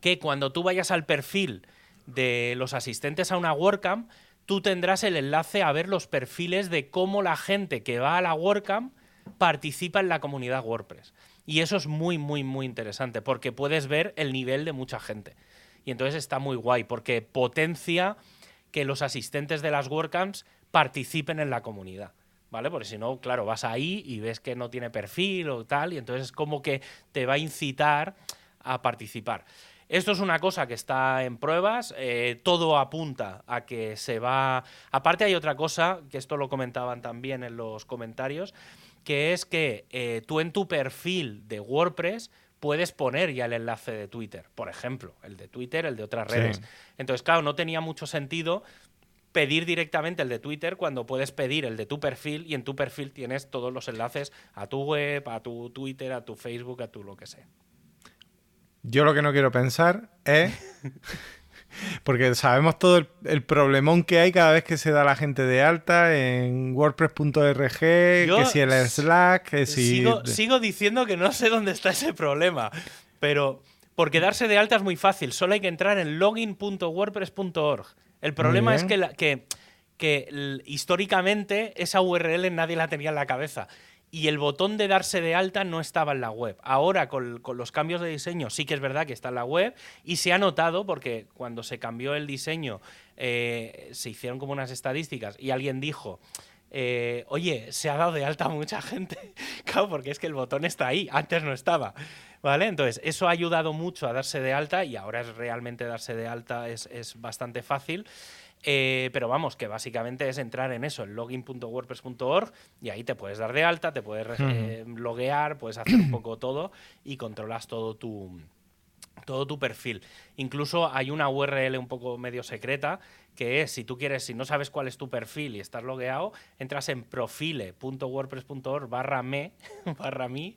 que cuando tú vayas al perfil de los asistentes a una WordCamp, tú tendrás el enlace a ver los perfiles de cómo la gente que va a la WordCamp participa en la comunidad WordPress. Y eso es muy, muy, muy interesante porque puedes ver el nivel de mucha gente. Y entonces está muy guay porque potencia que los asistentes de las WordCamps participen en la comunidad. ¿Vale? Porque si no, claro, vas ahí y ves que no tiene perfil o tal, y entonces es como que te va a incitar a participar. Esto es una cosa que está en pruebas, eh, todo apunta a que se va... Aparte hay otra cosa, que esto lo comentaban también en los comentarios, que es que eh, tú en tu perfil de WordPress puedes poner ya el enlace de Twitter, por ejemplo, el de Twitter, el de otras redes. Entonces, claro, no tenía mucho sentido pedir directamente el de Twitter cuando puedes pedir el de tu perfil y en tu perfil tienes todos los enlaces a tu web, a tu Twitter, a tu Facebook, a tu lo que sea. Yo lo que no quiero pensar es. Porque sabemos todo el, problemón que hay cada vez que se da la gente de alta en WordPress.org, que si el Slack, que si. Sigo, diciendo que no sé dónde está ese problema. Pero. Porque darse de alta es muy fácil. Solo hay que entrar en login.wordpress.org. El problema es que, que, que históricamente esa URL nadie la tenía en la cabeza y el botón de darse de alta no estaba en la web. Ahora, con, los cambios de diseño, sí que es verdad que está en la web y se ha notado porque cuando se cambió el diseño eh, se hicieron como unas estadísticas y alguien dijo... Eh, oye, se ha dado de alta mucha gente. claro, porque es que el botón está ahí, antes no estaba. ¿Vale? Entonces, eso ha ayudado mucho a darse de alta y ahora es realmente darse de alta es, es bastante fácil. Eh, pero vamos, que básicamente es entrar en eso, en login.wordpress.org, y ahí te puedes dar de alta, te puedes eh, loguear, puedes hacer un poco todo y controlas todo tu, todo tu perfil. Incluso hay una URL un poco medio secreta que es, si tú quieres, si no sabes cuál es tu perfil y estás logueado, entras en profile.wordpress.org barra me, barra mí,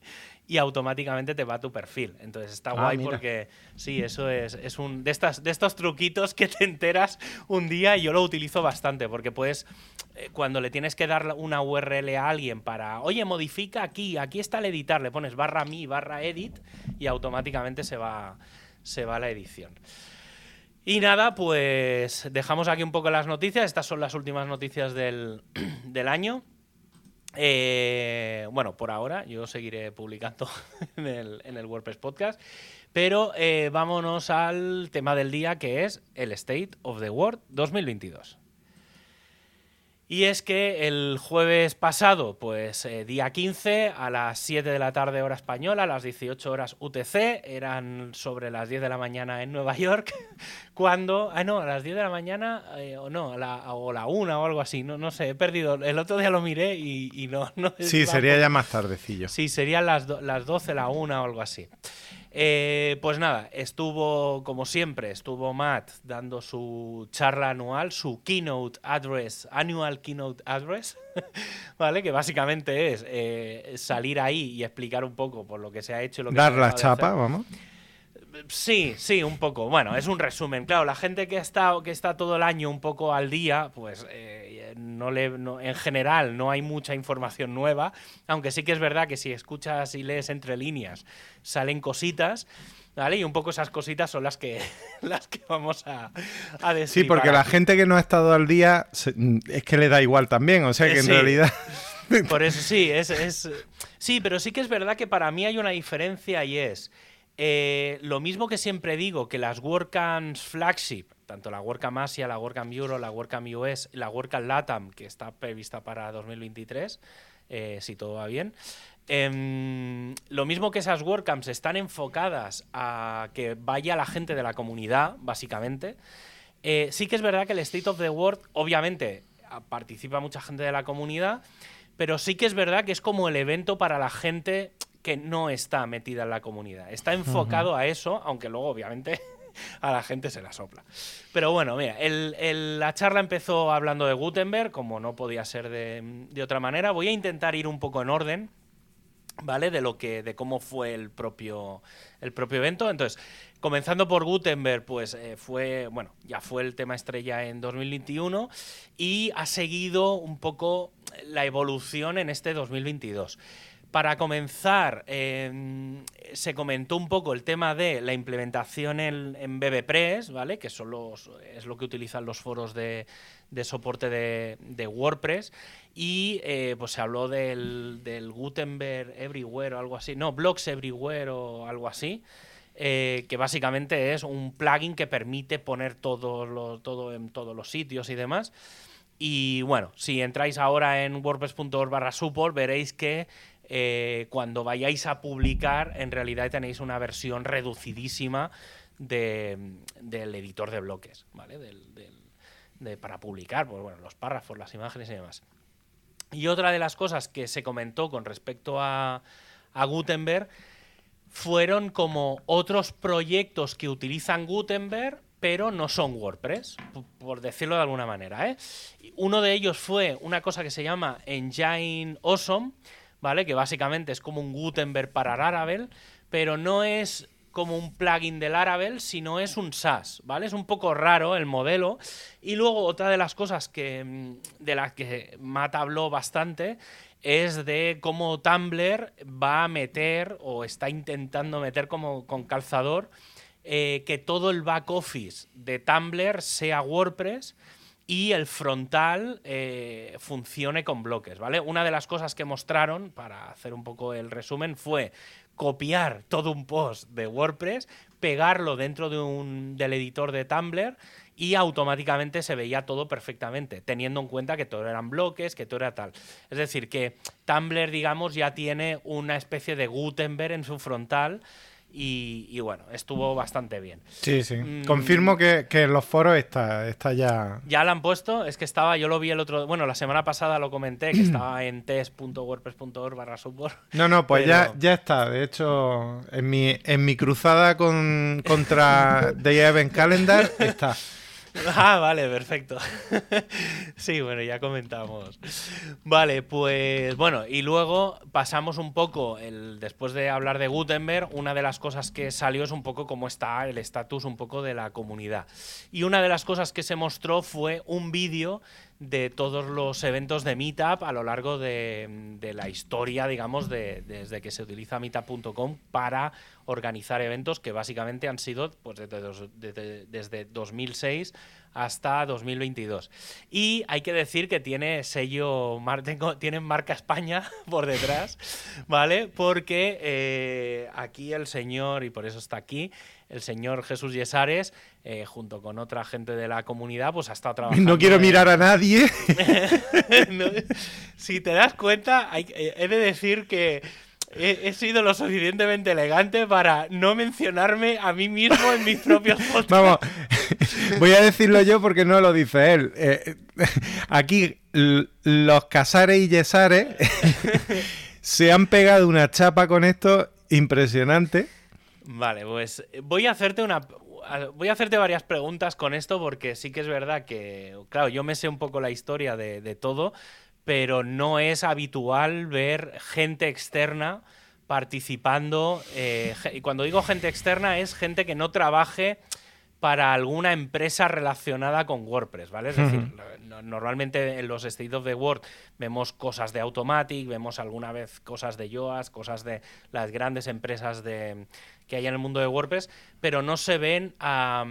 y automáticamente te va a tu perfil. Entonces está ah, guay porque sí, eso es, es un de, estas, de estos truquitos que te enteras un día y yo lo utilizo bastante porque puedes, eh, cuando le tienes que dar una URL a alguien para, oye, modifica aquí, aquí está el editar, le pones barra mi, barra edit y automáticamente se va, se va la edición. Y nada, pues dejamos aquí un poco las noticias. Estas son las últimas noticias del, del año. Eh, bueno, por ahora yo seguiré publicando en el, WordPress Podcast, pero eh, vámonos al tema del día que es el State of the World 2022. Y es que el jueves pasado, pues eh, día 15, a las 7 de la tarde hora española, a las 18 horas UTC, eran sobre las 10 de la mañana en Nueva York, cuando... Ah, no, a las 10 de la mañana, eh, o no, la, o la 1 o algo así, no, no sé, he perdido. El otro día lo miré y, no, no... Sí, sería ya más tardecillo. Sí, serían las, las 12, la 1 o algo así. Eh, pues nada, estuvo, como siempre, estuvo Matt dando su charla anual, su keynote address, annual keynote address, ¿vale? Que básicamente es eh, salir ahí y explicar un poco por lo que se ha hecho. Lo que Dar la chapa, vamos. Sí, sí, un poco. Bueno, es un resumen. Claro, la gente que está, que está todo el año un poco al día, pues eh, no le, en general no hay mucha información nueva, aunque sí que es verdad que si escuchas y lees entre líneas salen cositas. ¿Vale? Y un poco esas cositas son las que, las que vamos a, a decir. Sí, porque la gente que no ha estado al día es que le da igual también, o sea que en realidad... Por eso sí, es, es, sí, pero sí que es verdad que para mí hay una diferencia y es eh, lo mismo que siempre digo, que las WordCamps flagship, tanto la WordCamp Asia, la WordCamp Euro, la WordCamp US, la WordCamp LATAM, que está prevista para 2023, eh, si todo va bien, em, lo mismo que esas WordCamps están enfocadas a que vaya la gente de la comunidad, básicamente, eh, sí que es verdad que el State of the World, obviamente, participa mucha gente de la comunidad, pero sí que es verdad que es como el evento para la gente que no está metida en la comunidad. Está enfocado a eso, aunque luego obviamente a la gente se la sopla. Pero bueno, mira, la charla empezó hablando de Gutenberg, como no podía ser de, otra manera. Voy a intentar ir un poco en orden. ¿vale? De lo que, de cómo fue el propio, el propio evento. Entonces, comenzando por Gutenberg, pues eh, fue, bueno, ya fue el tema estrella en 2021 y ha seguido un poco la evolución en este 2022. Para comenzar, em, se comentó un poco el tema de la implementación en, en BBPress, ¿vale? Que son los, es lo que utilizan los foros de, de soporte de, WordPress. Y eh, pues se habló del, del, Gutenberg Everywhere o algo así. No, Blocks Everywhere o algo así. Eh, que básicamente es un plugin que permite poner todo, todo en todos los sitios y demás. Y bueno, si entráis ahora en wordpress.org barra support, veréis que eh, cuando vayáis a publicar, en realidad tenéis una versión reducidísima del editor de bloques, ¿vale? de, para publicar, pues bueno, los párrafos, las imágenes y demás. Y otra de las cosas que se comentó con respecto a, a Gutenberg fueron como otros proyectos que utilizan Gutenberg, pero no son WordPress, por decirlo de alguna manera. ¿eh? Uno de ellos fue una cosa que se llama Engine Awesome, ¿vale? Que básicamente es como un Gutenberg para Laravel, pero no es como un plugin de Laravel, sino es un SaaS, ¿vale? Es un poco raro el modelo. Y luego otra de las cosas que, mm, de las que Matt habló bastante es de cómo Tumblr va a meter o está intentando meter como con calzador eh, que todo el back office de Tumblr sea WordPress y el frontal eh, funcione con bloques, ¿vale? Una de las cosas que mostraron, para hacer un poco el resumen, fue copiar todo un post de WordPress, pegarlo dentro de un, del editor de Tumblr y automáticamente se veía todo perfectamente, teniendo en cuenta que todo eran bloques, que todo era tal. Es decir, que Tumblr, digamos, ya tiene una especie de Gutenberg en su frontal y, bueno, estuvo bastante bien. Sí, sí. Mm. Confirmo que, en los foros está, está ya. Ya la han puesto, es que estaba, yo lo vi el otro. Bueno, la semana pasada lo comenté, que estaba en test.wordpress.org barra support. No, no, pues ya, ya está. De hecho, en mi, en mi cruzada con, contra The Event Calendar está. Ah, vale, perfecto. sí, bueno, ya comentamos. Vale, pues bueno, y luego pasamos un poco, el, después de hablar de Gutenberg, una de las cosas que salió es un poco cómo está el estatus un poco de la comunidad. Y una de las cosas que se mostró fue un vídeo de todos los eventos de Meetup a lo largo de, la historia, digamos, de, desde que se utiliza meetup.com para organizar eventos que básicamente han sido pues, desde, desde 2006 hasta 2022. Y hay que decir que tiene sello, tiene marca España por detrás, ¿vale? Porque eh, aquí el señor, y por eso está aquí, el señor Jesús Yesares, eh, junto con otra gente de la comunidad, pues ha estado trabajando. No quiero mirar a nadie. si te das cuenta, eh, he de decir que he, sido lo suficientemente elegante para no mencionarme a mí mismo en mis propios podcasts. Vamos, voy a decirlo yo porque no lo dice él. Eh, aquí los Casares y Yesares se han pegado una chapa con esto impresionante. Vale, pues voy a hacerte una. Voy a hacerte varias preguntas con esto porque sí que es verdad que, claro, yo me sé un poco la historia de, todo, pero no es habitual ver gente externa participando. Eh, y cuando digo gente externa es gente que no trabaje para alguna empresa relacionada con WordPress, ¿vale? Es decir, normalmente en los State of the Word vemos cosas de Automatic, vemos alguna vez cosas de Yoast, cosas de las grandes empresas de, que hay en el mundo de WordPress, pero no se ven a,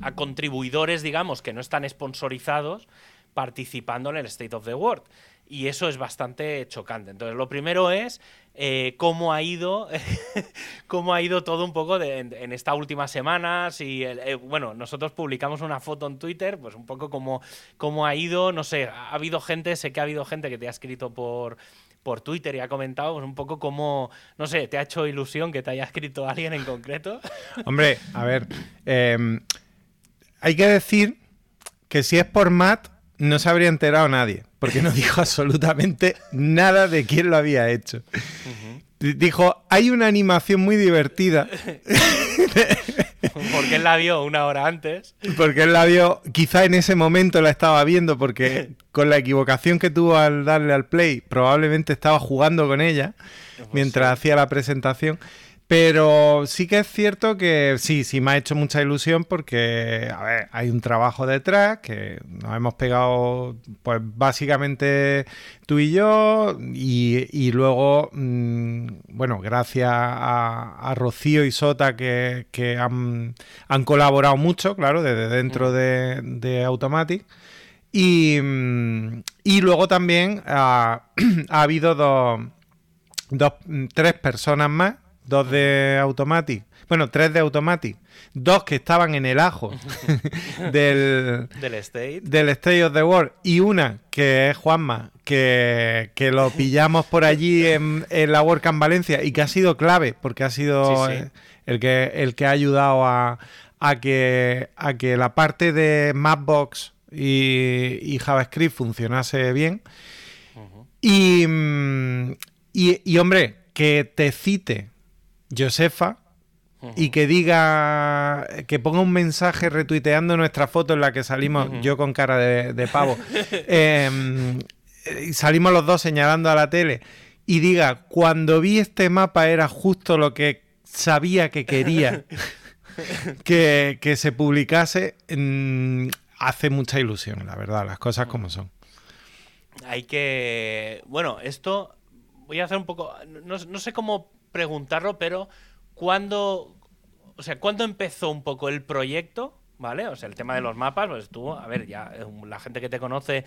a contribuidores, digamos, que no están sponsorizados participando en el State of the Word y eso es bastante chocante. Entonces, lo primero es eh, cómo ha ido cómo ha ido todo un poco en, esta última semana. Eh, bueno, nosotros publicamos una foto en Twitter, pues un poco cómo, cómo ha ido, no sé, ha habido gente, sé que ha habido gente que te ha escrito por por Twitter y ha comentado pues, un poco cómo, no sé, ¿te ha hecho ilusión que te haya escrito alguien en concreto? Hombre, a ver, em, hay que decir que si es por Matt, no se habría enterado nadie, porque no dijo absolutamente nada de quién lo había hecho. Dijo, hay una animación muy divertida. Porque él la vio una hora antes. Porque él la vio, quizá en ese momento la estaba viendo, porque con la equivocación que tuvo al darle al play, probablemente estaba jugando con ella Pues mientras hacía la presentación. Pero sí que es cierto que sí, sí me ha hecho mucha ilusión porque, a ver, hay un trabajo detrás que nos hemos pegado, pues básicamente tú y yo, y, y luego, mmm, bueno, gracias a, a, Rocío y Sota que, que han, han, colaborado mucho, claro, desde dentro de, de Automatic. Y, y, luego también ha, ha habido dos, dos, tres personas más dos de Automatic, bueno, tres de Automatic, dos que estaban en el ajo del, del, state. del State of the World y una que es Juanma, que, que lo pillamos por allí en, en, la WordCamp Valencia y que ha sido clave porque ha sido sí, sí. El, que, el que ha ayudado a, a, que, a que la parte de Mapbox y, y JavaScript funcionase bien. Uh -huh. y, y, y, hombre, que te cite Josefa uh -huh. y que diga, que ponga un mensaje retuiteando nuestra foto en la que salimos, uh -huh. yo con cara de, de pavo, eh, y salimos los dos señalando a la tele y diga, cuando vi este mapa era justo lo que sabía que quería que, que, se publicase, mmm, hace mucha ilusión, la verdad, las cosas como son. Hay que, bueno, esto voy a hacer un poco, no, no sé cómo preguntarlo, pero ¿cuándo, o sea, ¿cuándo empezó un poco el proyecto? ¿Vale? O sea, el tema de los mapas, pues tú, a ver, ya la gente que te conoce,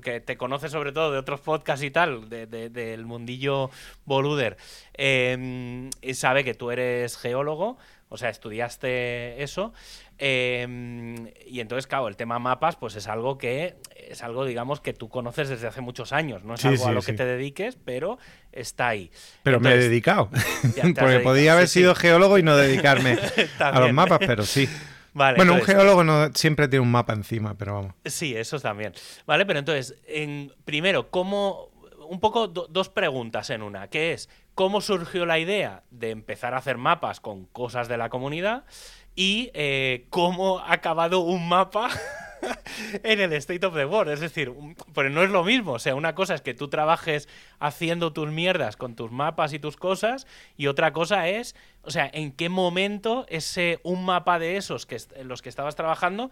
que te conoce sobre todo de otros podcasts y tal, de, de, del mundillo boluder, eh, sabe que tú eres geólogo, o sea, estudiaste eso. Eh, y entonces, claro, el tema mapas, pues es algo que es algo, digamos, que tú conoces desde hace muchos años. No es sí, algo sí, a lo sí. que te dediques, pero está ahí. Pero entonces, me he dedicado. Porque podía haber sido geólogo y no dedicarme a los mapas, pero sí. Vale, bueno, entonces, un geólogo no, siempre tiene un mapa encima, pero vamos. Sí, eso también. Vale, pero entonces, en, primero, ¿cómo. Un poco do, dos preguntas en una, que es cómo surgió la idea de empezar a hacer mapas con cosas de la comunidad y eh, cómo ha acabado un mapa en el State of the World. Es decir, pero no es lo mismo. O sea, una cosa es que tú trabajes haciendo tus mierdas con tus mapas y tus cosas, y otra cosa es, o sea, en qué momento ese un mapa de esos que en los que estabas trabajando.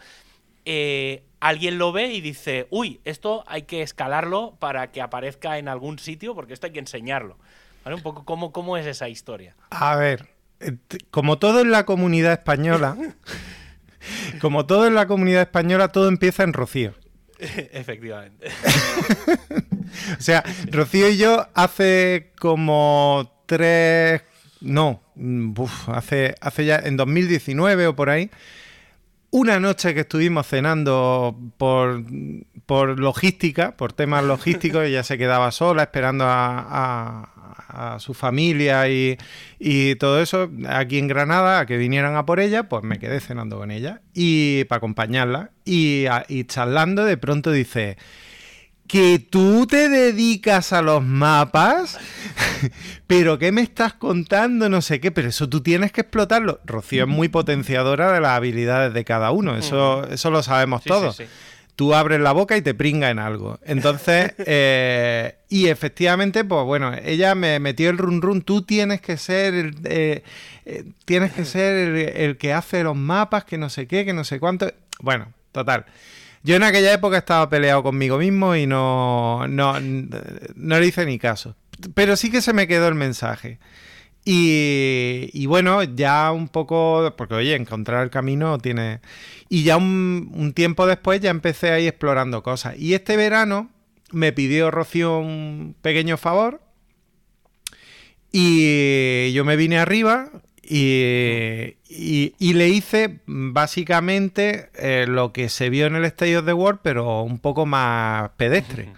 Eh, alguien lo ve y dice, uy, esto hay que escalarlo para que aparezca en algún sitio, porque esto hay que enseñarlo. ¿Vale? Un poco cómo, cómo es esa historia. A ver, como todo en la comunidad española, como todo en la comunidad española, todo empieza en Rocío. Efectivamente. o sea, Rocío y yo hace como tres. No, uf, hace, hace ya en 2019 o por ahí. Una noche que estuvimos cenando por, por logística, por temas logísticos, ella se quedaba sola esperando a, su familia y, y, todo eso aquí en Granada, a que vinieran a por ella, pues me quedé cenando con ella y para acompañarla y, y charlando de pronto dice que tú te dedicas a los mapas, pero ¿qué me estás contando? No sé qué, pero eso tú tienes que explotarlo. Rocío es muy potenciadora de las habilidades de cada uno, eso, eso lo sabemos sí, todos. Sí, sí. Tú abres la boca y te pringa en algo. Entonces, eh, y efectivamente, pues bueno, ella me metió el run run. Tú tienes que ser el, eh, eh, tienes que ser el, el que hace los mapas, que no sé qué, que no sé cuánto. Bueno, total. Yo en aquella época estaba peleado conmigo mismo y no, no, no le hice ni caso. Pero sí que se me quedó el mensaje. Y, y, bueno, ya un poco, porque oye, encontrar el camino tiene... Y ya un, un, tiempo después ya empecé ahí explorando cosas. Y este verano me pidió Rocío un pequeño favor. Y yo me vine arriba y, y, y, le hice básicamente eh, lo que se vio en el State of the World, pero un poco más pedestre.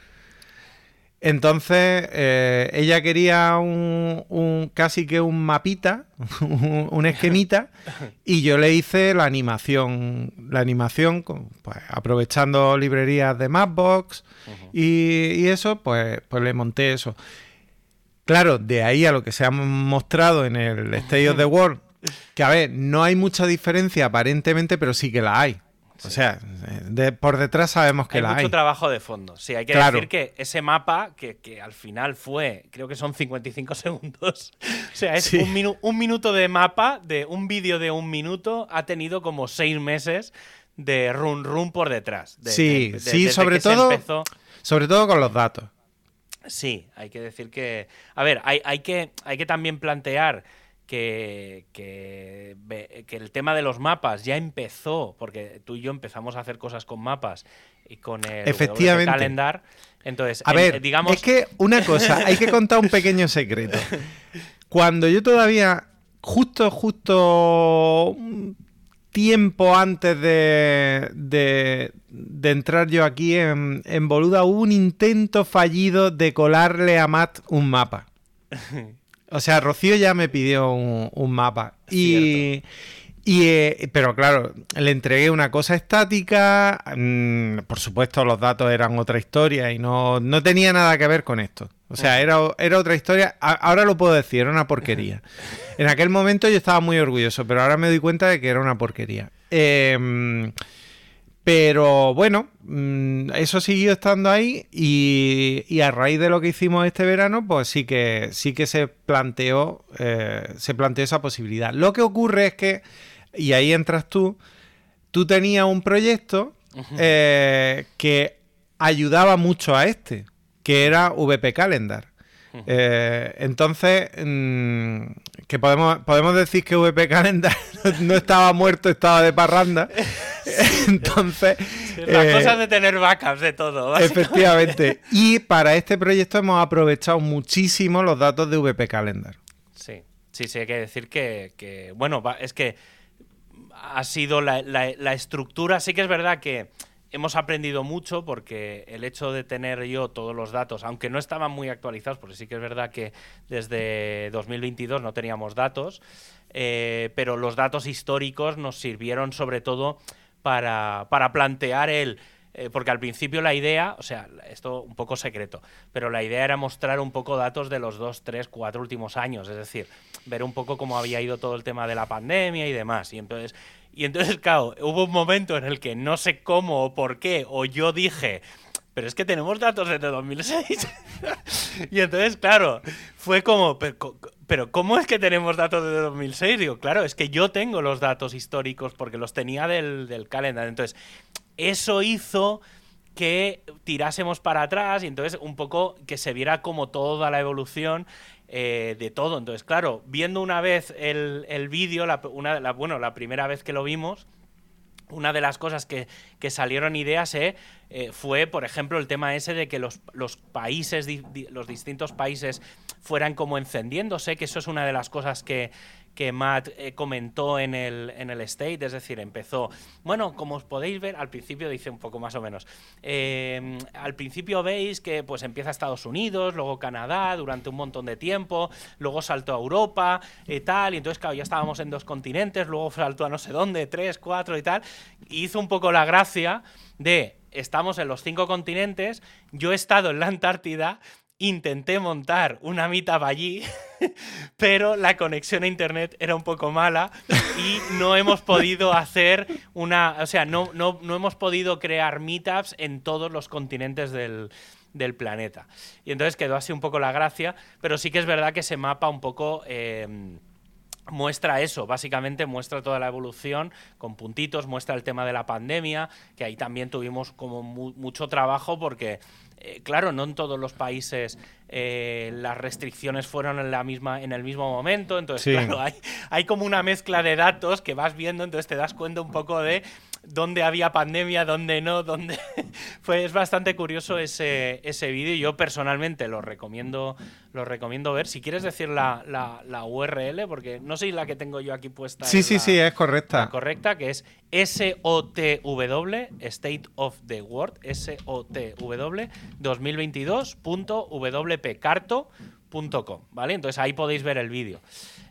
Entonces, eh, ella quería un, un, casi que un mapita, un, un, esquemita, y yo le hice la animación, la animación, pues, aprovechando librerías de Mapbox uh -huh. y, y, eso, pues, pues le monté eso. Claro, de ahí a lo que se ha mostrado en el State of the World, que a ver, no hay mucha diferencia aparentemente, pero sí que la hay. O sea, de, por detrás sabemos que hay la hay. mucho trabajo de fondo. Sí, hay que decir que ese mapa, que, que, al final fue, creo que son 55 segundos. o sea, es un, un, minuto de mapa, de un vídeo de un minuto, ha tenido como seis meses de run run por detrás. sí, sí, sobre todo. Sobre todo con los datos. Sí, hay que decir que. A ver, hay, hay, que, hay que también plantear que, que, el tema de los mapas ya empezó, porque tú y yo empezamos a hacer cosas con mapas y con el Efectivamente. calendar. Entonces, a ver, digamos. Es que una cosa, hay que contar un pequeño secreto. Cuando yo todavía, justo, justo tiempo antes de, de, entrar yo aquí en, en, Boluda, hubo un intento fallido de colarle a Matt un mapa. O sea, Rocío ya me pidió un, mapa. Y, y eh, pero claro, le entregué una cosa estática. Mm, por supuesto, los datos eran otra historia y no, no tenía nada que ver con esto. O sea, era, era otra historia. ahora lo puedo decir, era una porquería. En aquel momento yo estaba muy orgulloso, pero ahora me doy cuenta de que era una porquería. Em, pero bueno, mm, eso siguió estando ahí y, a raíz de lo que hicimos este verano, pues sí que, sí que se planteó, eh, se planteó esa posibilidad. Lo que ocurre es que, y ahí entras tú, tú tenías un proyecto eh, que ayudaba mucho a este que era VP Calendar. Eh, entonces, mm, que podemos, podemos decir que VP Calendar no estaba muerto, estaba de parranda. entonces. las eh, cosas de tener vacas de todo. Efectivamente. Y para este proyecto hemos aprovechado muchísimo los datos de VP Calendar. Sí, sí, sí, hay que decir que, bueno, es que ha sido la, estructura. Sí que es verdad que hemos aprendido mucho porque el hecho de tener yo todos los datos, aunque no estaban muy actualizados, porque sí que es verdad que desde 2022 no teníamos datos, eh, pero los datos históricos nos sirvieron sobre todo para, para plantear el... Eh, porque al principio la idea, o sea, esto un poco secreto, pero la idea era mostrar un poco datos de los dos, tres, cuatro últimos años, es decir, ver un poco cómo había ido todo el tema de la pandemia y demás. Y entonces y entonces, claro, hubo un momento en el que no sé cómo o por qué, o yo dije, pero es que tenemos datos desde 2006. y entonces, claro, fue como, pero, ¿cómo es que tenemos datos desde 2006? Digo, claro, es que yo tengo los datos históricos porque los tenía del, del calendario. Entonces, eso hizo que tirásemos para atrás y entonces un poco que se viera como toda la evolución eh, de todo. Entonces, claro, viendo una vez el, el vídeo, la, bueno, la primera vez que lo vimos, una de las cosas que, salieron ideas eh, eh, fue, por ejemplo, el tema ese de que los, los países, los distintos países fueran como encendiéndose, que eso es una de las cosas que, que Matt eh, comentó en el, en el State, es decir, empezó, bueno, como os podéis ver, al principio dice un poco más o menos, em, al principio veis que pues empieza Estados Unidos, luego Canadá durante un montón de tiempo, luego saltó a Europa y tal, y entonces claro, ya estábamos en dos continentes, luego saltó a no sé dónde, tres, cuatro y tal, y hizo un poco la gracia de estamos en los cinco continentes, yo he estado en la Antártida, intenté montar una meetup allí, pero la conexión a internet era un poco mala y no hemos podido hacer una, o sea, no, no, no hemos podido crear meetups en todos los continentes del, planeta. Y entonces quedó así un poco la gracia, pero sí que es verdad que ese mapa un poco... Eh, muestra eso, básicamente muestra toda la evolución con puntitos, muestra el tema de la pandemia, que ahí también tuvimos como mucho trabajo porque eh, claro, no en todos los países eh, las restricciones fueron en, la misma, en el mismo momento, entonces claro, hay, hay como una mezcla de datos que vas viendo, entonces te das cuenta un poco de dónde había pandemia, dónde no, dónde... Fue, es bastante curioso ese, ese vídeo. Yo personalmente lo recomiendo, lo recomiendo ver. Si quieres decir la, la, URL, porque no sé la que tengo yo aquí puesta. Sí, sí, sí, es correcta. correcta, que es SOTW, State of the World, SOTW 2022.wpcarto.com, ¿vale? Entonces ahí podéis ver el vídeo.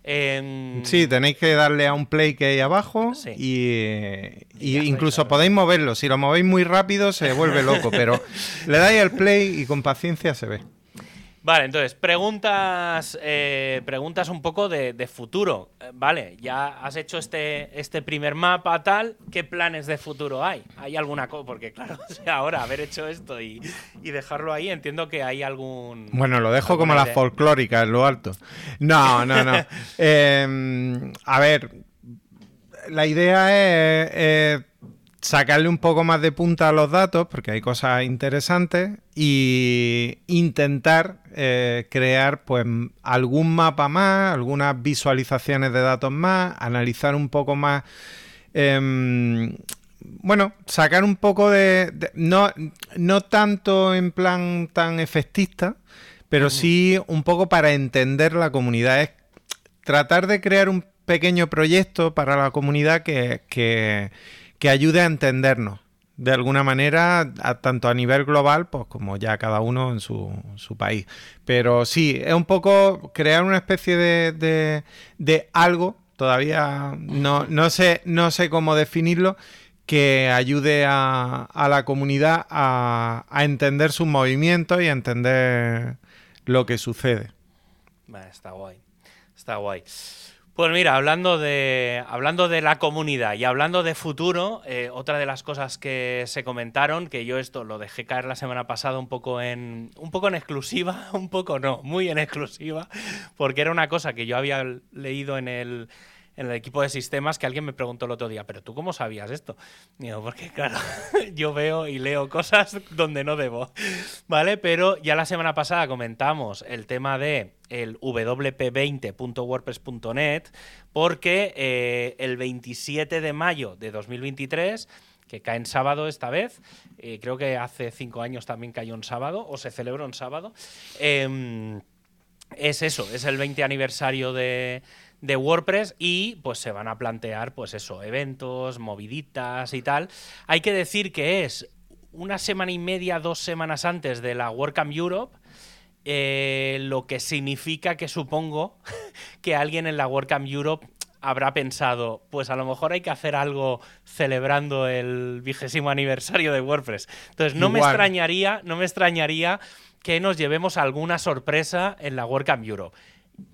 Sí, tenéis que darle a un play que hay abajo y, incluso podéis moverlo. Si lo movéis muy rápido se vuelve loco, pero le dais al play y con paciencia se ve. Vale, entonces, preguntas, eh, preguntas un poco de, futuro. Eh, vale, ya has hecho este, este primer mapa, tal. ¿Qué planes de futuro hay? ¿Hay alguna cosa? Porque, claro, ahora haber hecho esto y, dejarlo ahí, entiendo que hay algún. Bueno, lo dejo como la folclórica en lo alto. No, no, no. Em, a ver, la idea es sacarle un poco más de punta a los datos, porque hay cosas interesantes, y intentar eh, crear pues algún mapa más, algunas visualizaciones de datos más, analizar un poco más. Em, bueno, sacar un poco de. no, no tanto en plan tan efectista, pero sí un poco para entender la comunidad. Es tratar de crear un pequeño proyecto para la comunidad que que ayude a entendernos de alguna manera, tanto a nivel global, pues como ya cada uno en su, país. Pero sí, es un poco crear una especie de, de, algo, todavía no, no, sé, no sé cómo definirlo, que ayude a, a la comunidad a, a, entender sus movimientos y a entender lo que sucede. está guay, está guay. Pues mira, hablando de, hablando de la comunidad y hablando de futuro, eh, otra de las cosas que se comentaron, que yo esto lo dejé caer la semana pasada un poco en, un poco en exclusiva, un poco no, muy en exclusiva, porque era una cosa que yo había leído en el, en el equipo de sistemas que alguien me preguntó el otro día, pero tú cómo sabías esto? Digo, porque claro, yo veo y leo cosas donde no debo, ¿vale? Pero ya la semana pasada comentamos el tema de el wp20.wordpress.net porque eh, el 27 de mayo de 2023 que cae en sábado esta vez. Eh, creo que hace cinco años también cayó en sábado, o se celebró en sábado. Em, es eso, es el 20 aniversario de, de WordPress y pues se van a plantear pues eso, eventos, moviditas y tal. Hay que decir que es una semana y media, dos semanas antes de la WordCamp Europe, eh, lo que significa que supongo que alguien en la WordCamp Europe habrá pensado, pues a lo mejor hay que hacer algo celebrando el vigésimo aniversario de WordPress. Entonces no me extrañaría, no me extrañaría que nos llevemos alguna sorpresa en la WordCamp Europe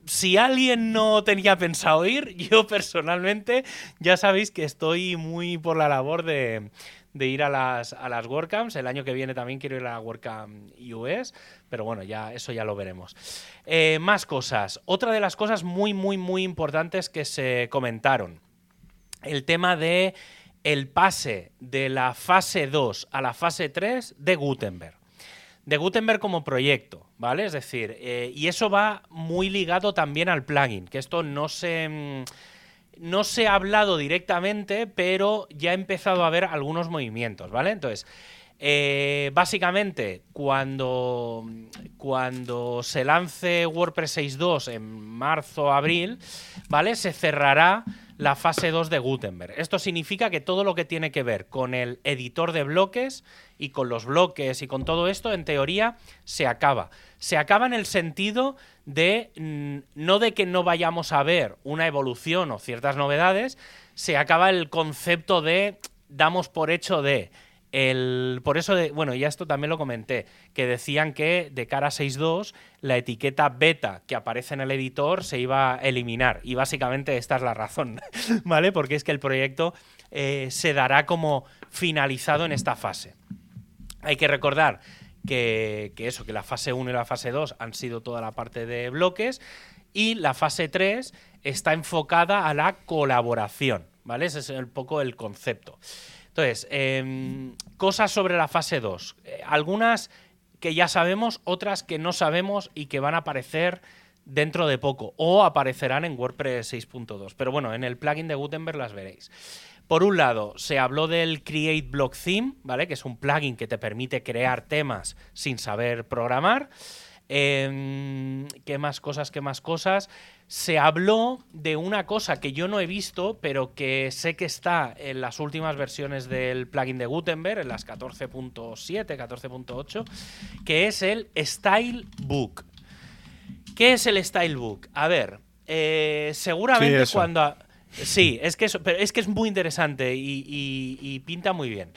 si alguien no tenía pensado ir, yo personalmente ya sabéis que estoy muy por la labor de, ir a las, a las WordCamps. El año que viene también quiero ir a la WordCamp US, pero bueno, ya eso ya lo veremos. Eh, más cosas. Otra de las cosas muy, muy, muy importantes que se comentaron. El tema de el pase de la fase 2 a la fase 3 de Gutenberg de Gutenberg como proyecto, ¿vale? Es decir, eh, y eso va muy ligado también al plugin, que esto no se, mm, no se ha hablado directamente, pero ya ha empezado a haber algunos movimientos, ¿vale? Entonces, eh, básicamente, cuando, cuando se lance WordPress 6.2 en marzo, abril, ¿vale? Se cerrará la fase 2 de Gutenberg. Esto significa que todo lo que tiene que ver con el editor de bloques y con los bloques y con todo esto, en teoría, se acaba. Se acaba en el sentido de mm, no de que no vayamos a ver una evolución o ciertas novedades, se acaba el concepto de damos por hecho de el, por eso, de, bueno, ya esto también lo comenté, que decían que de cara a 6.2 la etiqueta beta que aparece en el editor se iba a eliminar. Y básicamente esta es la razón, ¿vale? Porque es que el proyecto eh, se dará como finalizado en esta fase. Hay que recordar que, eso, que la fase 1 y la fase 2 han sido toda la parte de bloques y la fase 3 está enfocada a la colaboración, ¿vale? Ese es un poco el concepto. Entonces, em, cosas sobre la fase 2. Eh, algunas que ya sabemos, otras que no sabemos y que van a aparecer dentro de poco o aparecerán en WordPress 6.2. Pero bueno, en el plugin de Gutenberg las veréis. Por un lado, se habló del Create Block Theme, ¿vale? Que es un plugin que te permite crear temas sin saber programar. Em, ¿Qué más cosas? ¿Qué más cosas? Se habló de una cosa que yo no he visto, pero que sé que está en las últimas versiones del plugin de Gutenberg, en las 14.7, 14.8, que es el Style Book. ¿Qué es el Style Book? A ver, eh, seguramente cuando... Sí, es que, eso, pero es que es muy interesante y, pinta muy bien.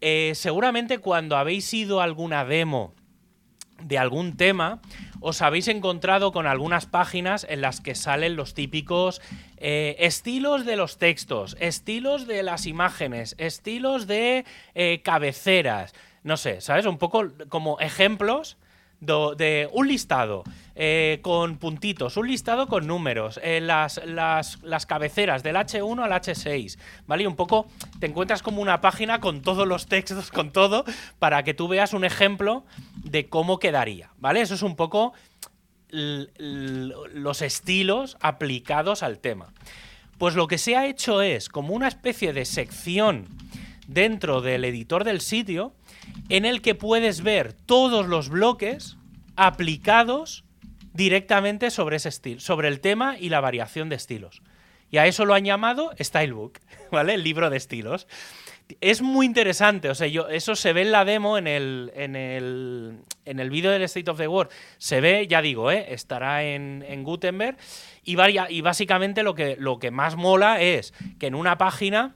Eh, seguramente cuando habéis ido a alguna demo de algún tema, os habéis encontrado con algunas páginas en las que salen los típicos eh, estilos de los textos, estilos de las imágenes, estilos de eh, cabeceras, no sé, ¿sabes? Un poco como ejemplos de un listado eh, con puntitos, un listado con números, eh, las, las, cabeceras del H1 al H6, ¿vale? Y un poco te encuentras como una página con todos los textos, con todo, para que tú veas un ejemplo de cómo quedaría, ¿vale? Eso es un poco los estilos aplicados al tema. Pues lo que se ha hecho es como una especie de sección dentro del editor del sitio en el que puedes ver todos los bloques aplicados directamente sobre ese estilo, sobre el tema y la variación de estilos. Y a eso lo han llamado Stylebook, ¿vale? El libro de estilos. Es muy interesante, o sea, yo, eso se ve en la demo, en el, en el, en el vídeo del State of the World. Se ve, ya digo, ¿eh? estará en, Gutenberg. Y, y básicamente lo que, lo que más mola es que en una página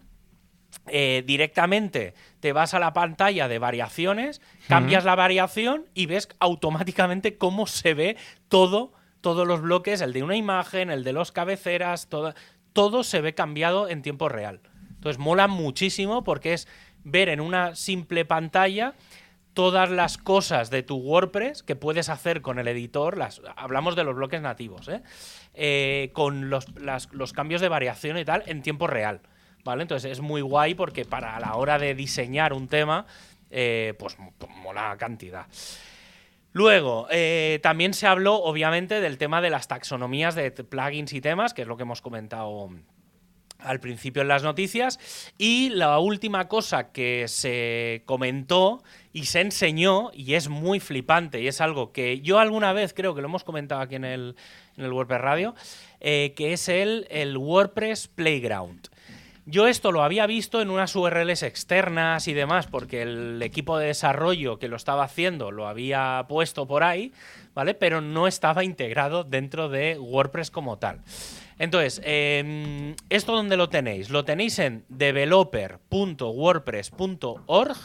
eh, directamente te vas a la pantalla de variaciones, cambias la variación y ves automáticamente cómo se ve todo, todos los bloques, el de una imagen, el de los cabeceras, todo, todo se ve cambiado en tiempo real. Entonces mola muchísimo porque es ver en una simple pantalla todas las cosas de tu WordPress que puedes hacer con el editor, las, hablamos de los bloques nativos, ¿eh? Eh, con los, los cambios de variación y tal en tiempo real. ¿Vale? Entonces es muy guay porque para la hora de diseñar un tema, eh, pues, mola cantidad. Luego, eh, también se habló, obviamente, del tema de las taxonomías de plugins y temas, que es lo que hemos comentado al principio en las noticias. Y la última cosa que se comentó y se enseñó, y es muy flipante, y es algo que yo alguna vez creo que lo hemos comentado aquí en el, en el WordPress Radio, eh, que es el, el WordPress Playground. Yo esto lo había visto en unas URLs externas y demás, porque el equipo de desarrollo que lo estaba haciendo lo había puesto por ahí, ¿vale? Pero no estaba integrado dentro de WordPress como tal. Entonces, em, ¿esto dónde lo tenéis? Lo tenéis en developer.wordpress.org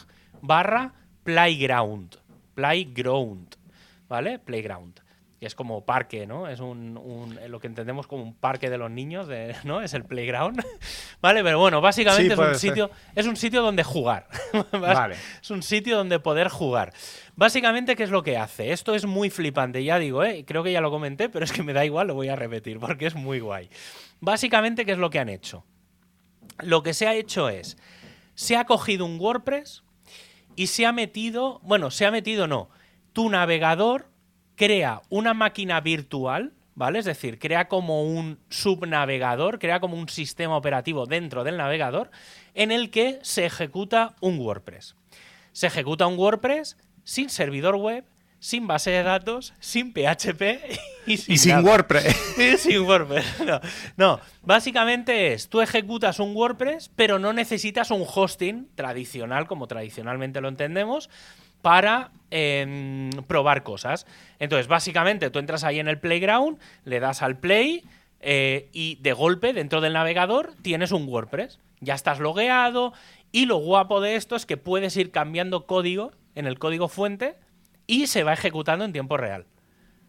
barra playground. Playground, ¿vale? Playground que es como parque, ¿no? Es un, lo que entendemos como un parque de los niños, ¿no? Es el playground, ¿vale? Pero bueno, básicamente es un sitio, es un sitio donde jugar, vale. Es un sitio donde poder jugar. Básicamente, ¿qué es lo que hace? Esto es muy flipante, ya digo, ¿eh? Creo que ya lo comenté, pero es que me da igual, lo voy a repetir, porque es muy guay. Básicamente, ¿qué es lo que han hecho? Lo que se ha hecho es, se ha cogido un WordPress y se ha metido, bueno, se ha metido no, tu navegador crea una máquina virtual, ¿vale? Es decir, crea como un subnavegador, crea como un sistema operativo dentro del navegador en el que se ejecuta un WordPress. Se ejecuta un WordPress sin servidor web, sin base de datos, sin PHP y sin, WordPress. sin WordPress. no, básicamente es, tú ejecutas un WordPress, pero no necesitas un hosting tradicional, como tradicionalmente lo entendemos, para em, probar cosas. Entonces, básicamente, tú entras ahí en el playground, le das al play eh, y de golpe, dentro del navegador, tienes un WordPress. Ya estás logueado y lo guapo de esto es que puedes ir cambiando código en el código fuente y se va ejecutando en tiempo real.